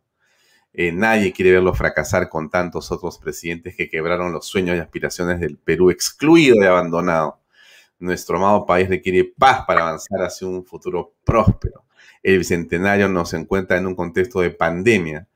Eh, nadie quiere verlo fracasar con tantos otros presidentes que quebraron los sueños y aspiraciones del Perú, excluido y abandonado. Nuestro amado país requiere paz para avanzar hacia un futuro próspero. El bicentenario nos encuentra en un contexto de pandemia.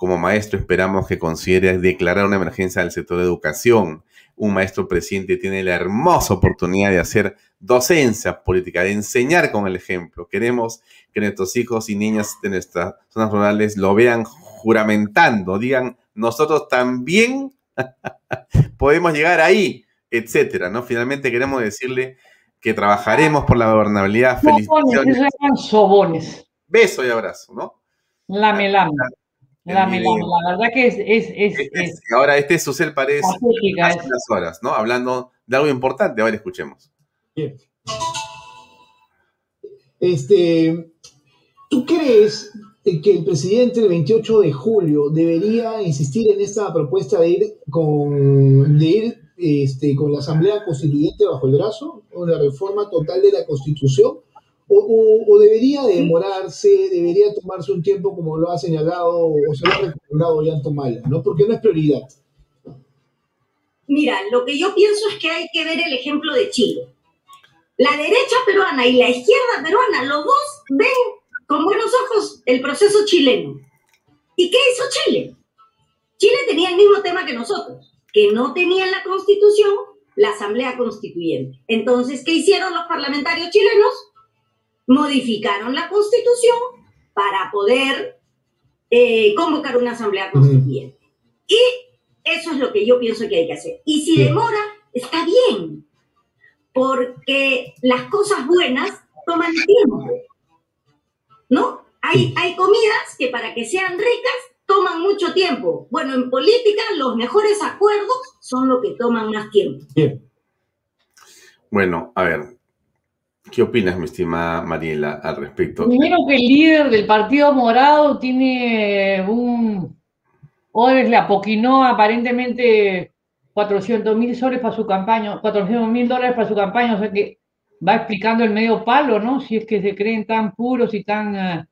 Como maestro esperamos que considere declarar una emergencia del sector de educación, un maestro presidente tiene la hermosa oportunidad de hacer docencia política, de enseñar con el ejemplo. Queremos que nuestros hijos y niñas de nuestras zonas rurales lo vean juramentando, digan, nosotros también podemos llegar ahí, etcétera, ¿no? Finalmente queremos decirle que trabajaremos por la gobernabilidad. Felicitaciones. Esos sobones. Beso y abrazo, ¿no? Lame, lame. La verdad que es... es, es, ahora, este es Susel Paredes hace unas horas, ¿no? Hablando de algo importante. A ver, escuchemos. Bien. Este, ¿Tú crees que el presidente el 28 de julio debería insistir en esta propuesta de ir con, de ir, este, con la Asamblea Constituyente bajo el brazo, o la reforma total de la Constitución? O, debería demorarse, debería tomarse un tiempo como lo ha señalado o se lo ha recomendado ya Mala, ¿no? Porque no es prioridad. Mira, lo que yo pienso es que hay que ver el ejemplo de Chile. La derecha peruana y la izquierda peruana, los dos ven con buenos ojos el proceso chileno. ¿Y qué hizo Chile? Chile tenía el mismo tema que nosotros, que no tenía la constitución la asamblea constituyente. Entonces, ¿qué hicieron los parlamentarios chilenos? Modificaron la constitución para poder eh, convocar una asamblea constituyente. Y eso es lo que yo pienso que hay que hacer. Y si demora, está bien, porque las cosas buenas toman tiempo, ¿no? Hay, hay comidas que para que sean ricas toman mucho tiempo. Bueno, en política los mejores acuerdos son los que toman más tiempo. Bien. Bueno, a ver, ¿qué opinas, mi estimada Mariela, al respecto? Primero que el líder del Partido Morado tiene un... Hoy le apoquinó aparentemente 400 mil soles para su campaña, 400 mil dólares para su campaña, o sea que va explicando el medio palo, ¿no? Si es que se creen tan puros y tan uh,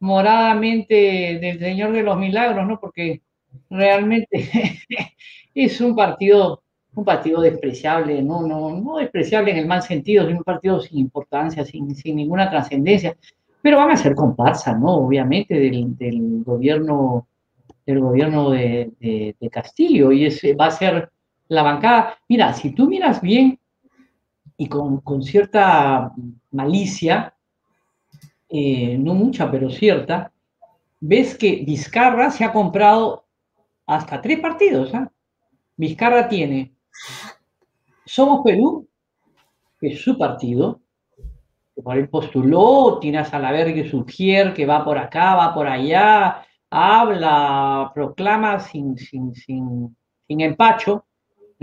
moradamente del Señor de los Milagros, ¿no? Porque realmente es un partido, un partido despreciable, ¿no? No, no despreciable en el mal sentido, es un partido sin importancia, sin, sin ninguna trascendencia, pero van a ser comparsa, ¿no? Obviamente del, del gobierno del gobierno de, de, Castillo y ese va a ser la bancada. Mira, si tú miras bien y con, cierta malicia, eh, no mucha, pero cierta, ves que Vizcarra se ha comprado hasta tres partidos. ¿ah? Vizcarra tiene Somos Perú, que es su partido, que por él postuló, tiene a Salavergue Sugier, que va por acá, va por allá, habla, proclama sin, sin, sin, sin empacho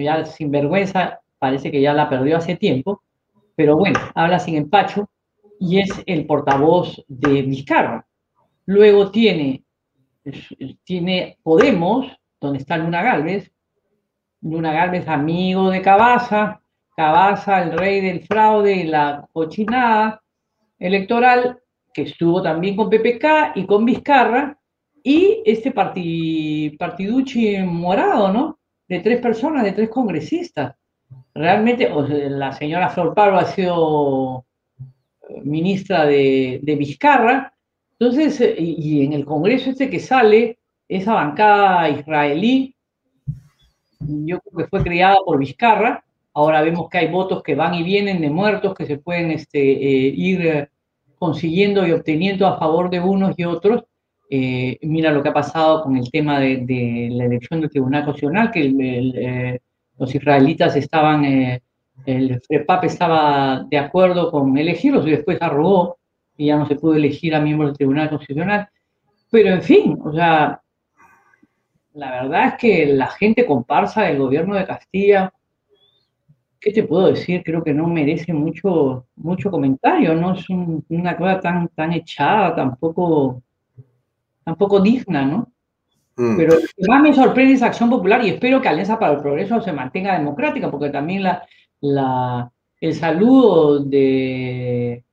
ya sin vergüenza, parece que ya la perdió hace tiempo, pero bueno, habla sin empacho y es el portavoz de Vizcarra. Luego tiene, tiene Podemos, donde está Luna Galvez, Luna Galvez amigo de Cabaza, Cabaza el rey del fraude y la cochinada electoral, que estuvo también con PPK y con Vizcarra, y este partiduchi morado, ¿no? de tres personas, de tres congresistas. Realmente, la señora Flor Pablo ha sido eh, ministra de, Vizcarra, entonces, eh, y, en el Congreso este que sale, esa bancada israelí, yo creo que fue creada por Vizcarra, ahora vemos que hay votos que van y vienen de muertos que se pueden este, eh, ir consiguiendo y obteniendo a favor de unos y otros, eh, mira lo que ha pasado con el tema de, la elección del Tribunal Constitucional, que eh, los israelitas estaban, eh, el FREPAP estaba de acuerdo con elegirlos y después arrugó y ya no se pudo elegir a miembros del Tribunal Constitucional. Pero en fin, o sea, la verdad es que la gente comparsa del gobierno de Castilla, ¿qué te puedo decir? Creo que no merece mucho, mucho comentario, no es una cosa tan, tan echada, tampoco tampoco digna, ¿no? Mm. Pero lo que más me sorprende es Acción Popular y espero que Alianza para el Progreso se mantenga democrática, porque también la, la, el saludo del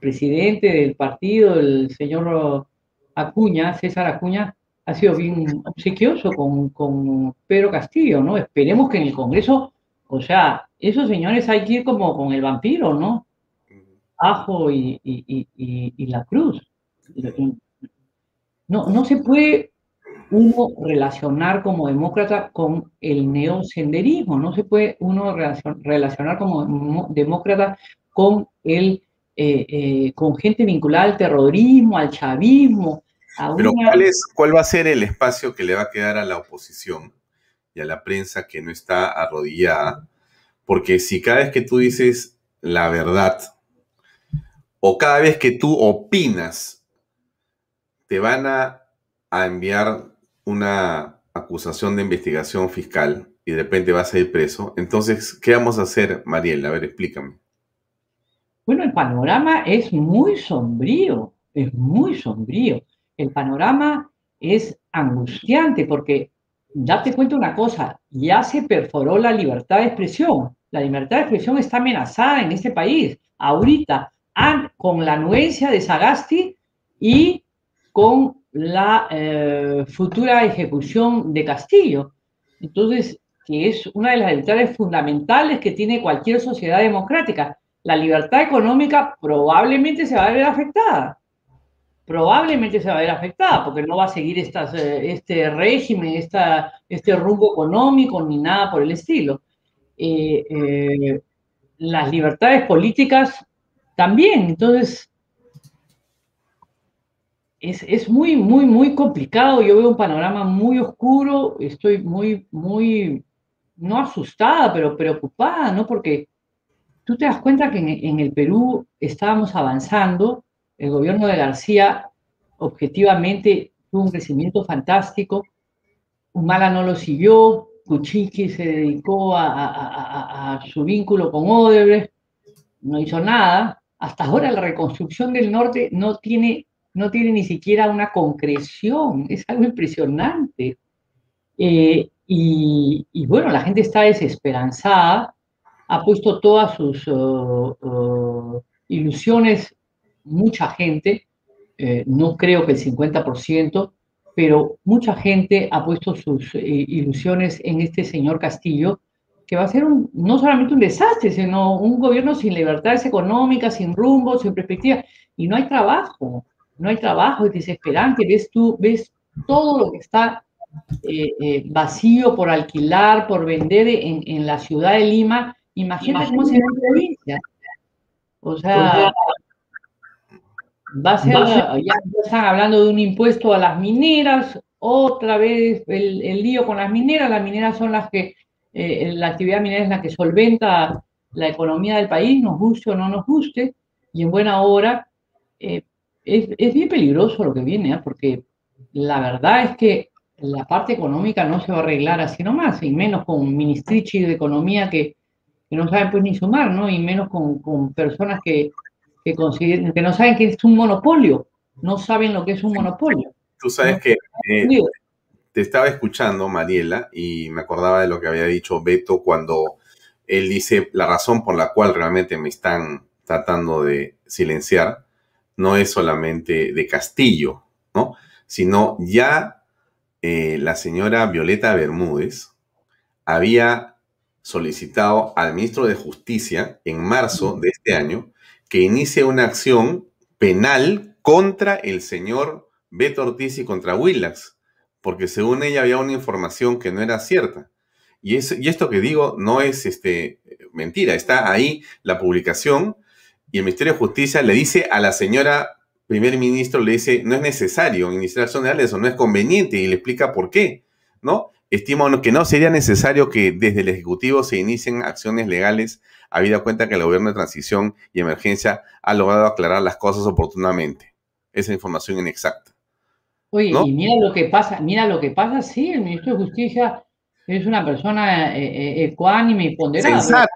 presidente del partido, el señor Acuña, César Acuña, ha sido bien obsequioso con, con Pedro Castillo, ¿no? Esperemos que en el Congreso, o sea, esos señores hay que ir como con el vampiro, ¿no? Ajo y, y, y, la cruz no, no se puede uno relacionar como demócrata con el neosenderismo, no se puede uno relacionar como demócrata con el eh, eh, con gente vinculada al terrorismo, al chavismo. Pero ¿cuál, es, ¿cuál va a ser el espacio que le va a quedar a la oposición y a la prensa que no está arrodillada? Porque si cada vez que tú dices la verdad, o cada vez que tú opinas, te van a, a enviar una acusación de investigación fiscal y de repente vas a ir preso, entonces, ¿qué vamos a hacer, Mariela? A ver, explícame. Bueno, el panorama es muy sombrío, es muy sombrío. El panorama es angustiante porque, ya te cuento una cosa, ya se perforó la libertad de expresión. La libertad de expresión está amenazada en este país. Ahorita, con la anuencia de Sagasti y con la eh, futura ejecución de Castillo. Entonces, que es una de las libertades fundamentales que tiene cualquier sociedad democrática. La libertad económica probablemente se va a ver afectada. Probablemente se va a ver afectada porque no va a seguir estas, eh, este régimen, esta, este rumbo económico ni nada por el estilo. Eh, eh, las libertades políticas también. Entonces, es, es, muy, muy, muy complicado. Yo veo un panorama muy oscuro. Estoy muy, muy no asustada, pero preocupada, ¿no? Porque tú te das cuenta que en, el Perú estábamos avanzando, el gobierno de García objetivamente tuvo un crecimiento fantástico, Humala no lo siguió, Kuczynski se dedicó a, su vínculo con Odebrecht, no hizo nada. Hasta ahora la reconstrucción del norte no tiene, no tiene ni siquiera una concreción, es algo impresionante. Eh, y, bueno, la gente está desesperanzada, ha puesto todas sus uh, uh, ilusiones, mucha gente, eh, no creo que el 50%, pero mucha gente ha puesto sus eh, ilusiones en este señor Castillo, que va a ser no solamente un desastre, sino un gobierno sin libertades económicas, sin rumbo, sin perspectiva. Y no hay trabajo, no hay trabajo, es desesperante. Ves tú, ves todo lo que está eh, eh, vacío por alquilar, por vender en, en, la ciudad de Lima, imagínate cómo será en provincia. O sea, va a ser, ya están hablando de un impuesto a las mineras, otra vez el, el lío con las mineras, las mineras son las que, eh, la actividad minera es la que solventa la economía del país, nos guste o no nos guste, y en buena hora, es, es, bien peligroso lo que viene, porque la verdad es que la parte económica no se va a arreglar así nomás, y menos con ministrici de economía que, que no saben pues ni sumar, ¿no? Y menos con, con personas que, que, consideren, que no saben que es un monopolio, no saben lo que es un monopolio. Tú sabes que eh, te estaba escuchando, Mariela, y me acordaba de lo que había dicho Beto cuando él dice la razón por la cual realmente me están tratando de silenciar no es solamente de Castillo, ¿no? Sino ya eh, la señora Violeta Bermúdez había solicitado al ministro de Justicia en marzo de este año que inicie una acción penal contra el señor Beto Ortiz y contra Willax, porque según ella había una información que no era cierta. Y, y esto que digo no es este, mentira, está ahí la publicación y el Ministerio de Justicia le dice a la señora primer ministro le dice, no es necesario iniciar acciones legales o no es conveniente y le explica por qué, ¿no? Estima que no sería necesario que desde el Ejecutivo se inicien acciones legales, habida cuenta que el gobierno de transición y emergencia ha logrado aclarar las cosas oportunamente. Esa información inexacta. Oye, y mira lo que pasa, mira lo que pasa, sí, el ministro de Justicia es una persona eh, eh, ecuánime y ponderada. Sensata,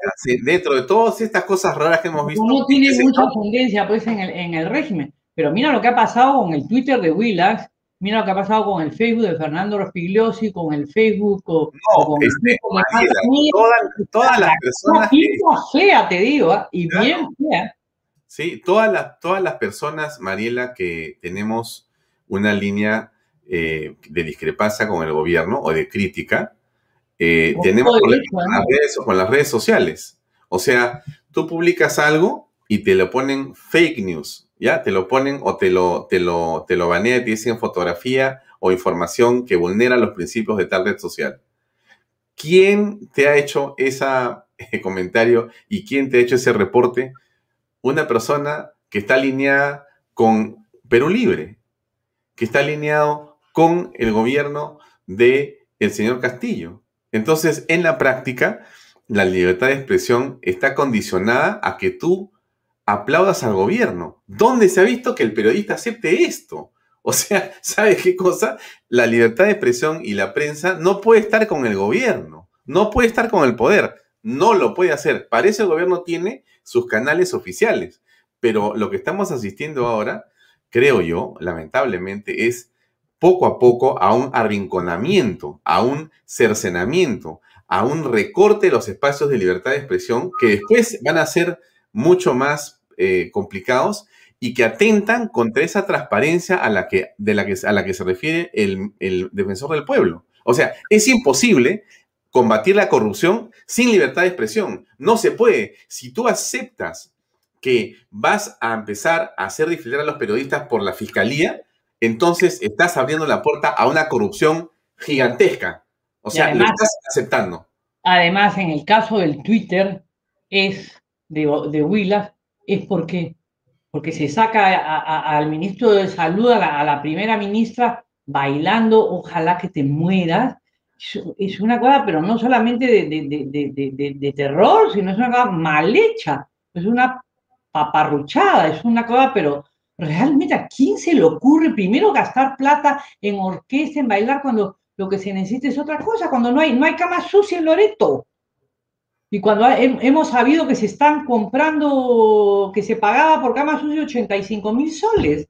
dentro de todas estas cosas raras que hemos visto. No tiene mucha tendencia pues en el, en el régimen. Pero mira lo que ha pasado con el Twitter de Willax, mira lo que ha pasado con el Facebook de Fernando Rospigliosi, con el Facebook con el este, todas, todas las personas fea, te digo, ¿ah? y bien fea. Sí, todas las, todas las personas, Mariela, que tenemos una línea eh, de discrepancia con el gobierno o de crítica, eh, tenemos con, las redes, con las redes sociales. O sea, tú publicas algo y te lo ponen fake news ¿ya? Te lo ponen o te lo, te lo, te lo banean, te dicen fotografía o información que vulnera los principios de tal red social. ¿Quién te ha hecho ese comentario y quién te ha hecho ese reporte? Una persona que está alineada con Perú Libre, que está alineado con el gobierno de el señor Castillo. Entonces, en la práctica, la libertad de expresión está condicionada a que tú aplaudas al gobierno. ¿Dónde se ha visto que el periodista acepte esto? O sea, ¿sabes qué cosa? La libertad de expresión y la prensa no puede estar con el gobierno, no puede estar con el poder, no lo puede hacer. Para eso el gobierno tiene sus canales oficiales, pero lo que estamos asistiendo ahora, creo yo, lamentablemente, es poco a poco a un arrinconamiento, a un cercenamiento, a un recorte de los espacios de libertad de expresión que después van a ser mucho más eh, complicados y que atentan contra esa transparencia a la que, de la que, a la que se refiere el, el defensor del pueblo. O sea, es imposible combatir la corrupción sin libertad de expresión. No se puede. Si tú aceptas que vas a empezar a hacer desfilar a los periodistas por la fiscalía, entonces estás abriendo la puerta a una corrupción gigantesca. O sea, lo estás aceptando. Además, en el caso del Twitter, es de, de Willas, es porque, porque se saca al ministro de Salud, a la, primera ministra, bailando, ojalá que te mueras. Es una cosa, pero no solamente de, de terror, sino es una cosa mal hecha. Es una paparruchada, es una cosa, pero realmente a quién se le ocurre primero gastar plata en orquesta, en bailar, cuando lo que se necesita es otra cosa, cuando no hay, no hay cama sucia en Loreto. Y cuando hemos sabido que se están comprando, que se pagaba por cama sucia 85 mil soles.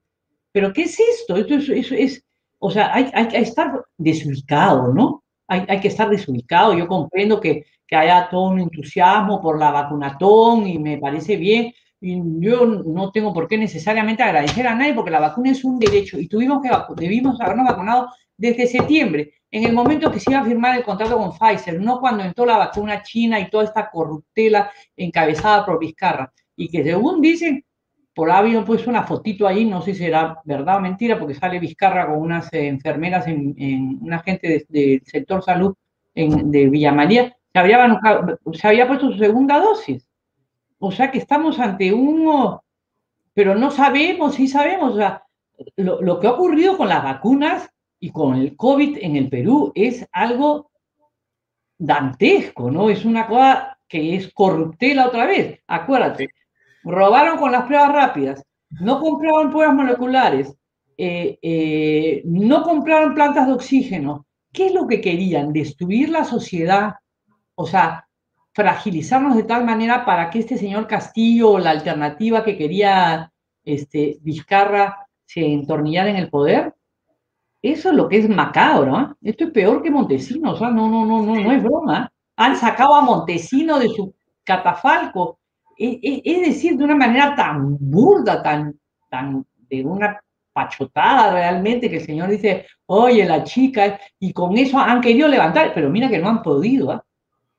¿Pero qué es esto? Esto es, o sea, hay, que estar desubicado, ¿no? Hay, que estar desubicado. Yo comprendo que, que haya todo un entusiasmo por la vacunatón y me parece bien, yo no tengo por qué necesariamente agradecer a nadie porque la vacuna es un derecho y tuvimos que debimos habernos vacunado desde septiembre, en el momento que se iba a firmar el contrato con Pfizer, no cuando entró la vacuna china y toda esta corruptela encabezada por Vizcarra. Y que según dicen, por haber puesto una fotito ahí, no sé si será verdad o mentira, porque sale Vizcarra con unas eh, enfermeras, en, en, una gente del sector salud en, de Villa María, se había, se había puesto su segunda dosis. O sea que estamos ante un... Pero no sabemos, sí sabemos. O sea, lo, lo que ha ocurrido con las vacunas y con el COVID en el Perú es algo dantesco, ¿no? Es una cosa que es corruptela otra vez. Acuérdate, robaron con las pruebas rápidas, no compraron pruebas moleculares, eh, eh, no compraron plantas de oxígeno. ¿Qué es lo que querían? Destruir la sociedad, o sea, fragilizarnos de tal manera para que este señor Castillo o la alternativa que quería este, Vizcarra se entornillara en el poder. Eso es lo que es macabro. ¿eh? Esto es peor que Montesino. O sea, no, no, no, no, no es broma. Han sacado a Montesino de su catafalco. Es, es, es decir, de una manera tan burda, tan, tan de una pachotada realmente, que el señor dice, oye, la chica, y con eso han querido levantar, pero mira que no han podido. ¿eh?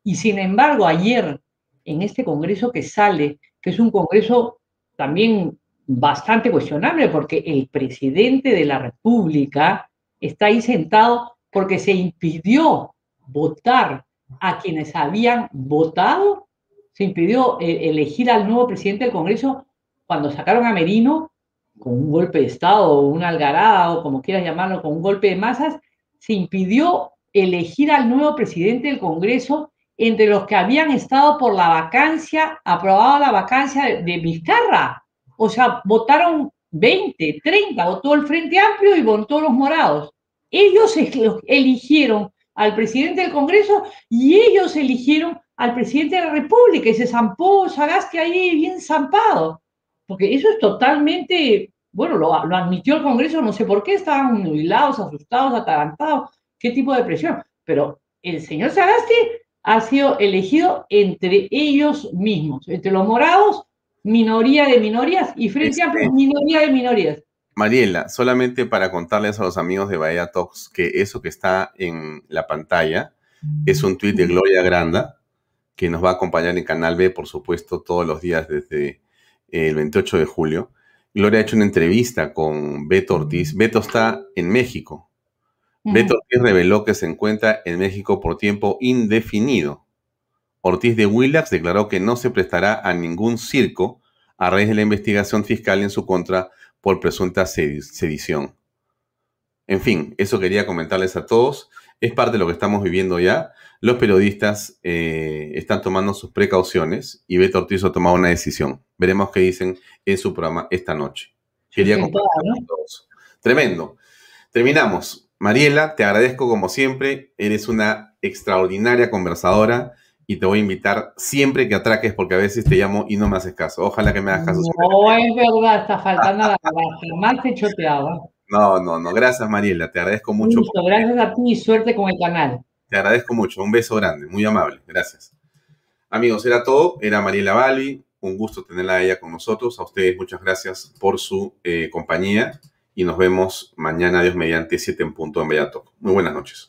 Y sin embargo, ayer, en este Congreso que sale, que es un Congreso también bastante cuestionable, porque el presidente de la República está ahí sentado porque se impidió votar a quienes habían votado, se impidió eh, elegir al nuevo presidente del Congreso cuando sacaron a Merino con un golpe de Estado o una algarada o como quieras llamarlo, con un golpe de masas, se impidió elegir al nuevo presidente del Congreso entre los que habían estado por la vacancia, aprobado la vacancia de, de Vizcarra. O sea, votaron 20, 30, votó el Frente Amplio y votó los morados. Ellos eligieron al presidente del Congreso y ellos eligieron al presidente de la República y se zampó Sagasti ahí bien zampado. Porque eso es totalmente, bueno, lo, admitió el Congreso, no sé por qué, estaban nubilados, asustados, atarantados, qué tipo de presión. Pero el señor Sagasti ha sido elegido entre ellos mismos, entre los morados, minoría de minorías, y Frente Amplio, minoría de minorías. Mariela, solamente para contarles a los amigos de Bahía Talks que eso que está en la pantalla es un tuit de Gloria Granda, que nos va a acompañar en Canal B, por supuesto, todos los días desde el 28 de julio. Gloria ha hecho una entrevista con Beto Ortiz. Beto está en México, Beto Ortiz reveló que se encuentra en México por tiempo indefinido. Ortiz de Willax declaró que no se prestará a ningún circo a raíz de la investigación fiscal en su contra por presunta sedición. En fin, eso quería comentarles a todos. Es parte de lo que estamos viviendo ya. Los periodistas eh, están tomando sus precauciones y Beto Ortiz ha tomado una decisión. Veremos qué dicen en su programa esta noche. Quería con todos. Tremendo. Terminamos. Mariela, te agradezco como siempre. Eres una extraordinaria conversadora y te voy a invitar siempre que atraques porque a veces te llamo y no me haces caso. Ojalá que me hagas caso. No es verdad, está faltando la verdad. Jamás te choteaba. No, no, no. Gracias, Mariela. Te agradezco mucho. Listo, gracias a ti y suerte con el canal. Te agradezco mucho. Un beso grande. Muy amable. Gracias. Amigos, era todo. Era Mariela Balbi. Un gusto tenerla a ella con nosotros. A ustedes muchas gracias por su eh, compañía y nos vemos mañana, Dios mediante, 7 en punto en Bellato. Muy buenas noches.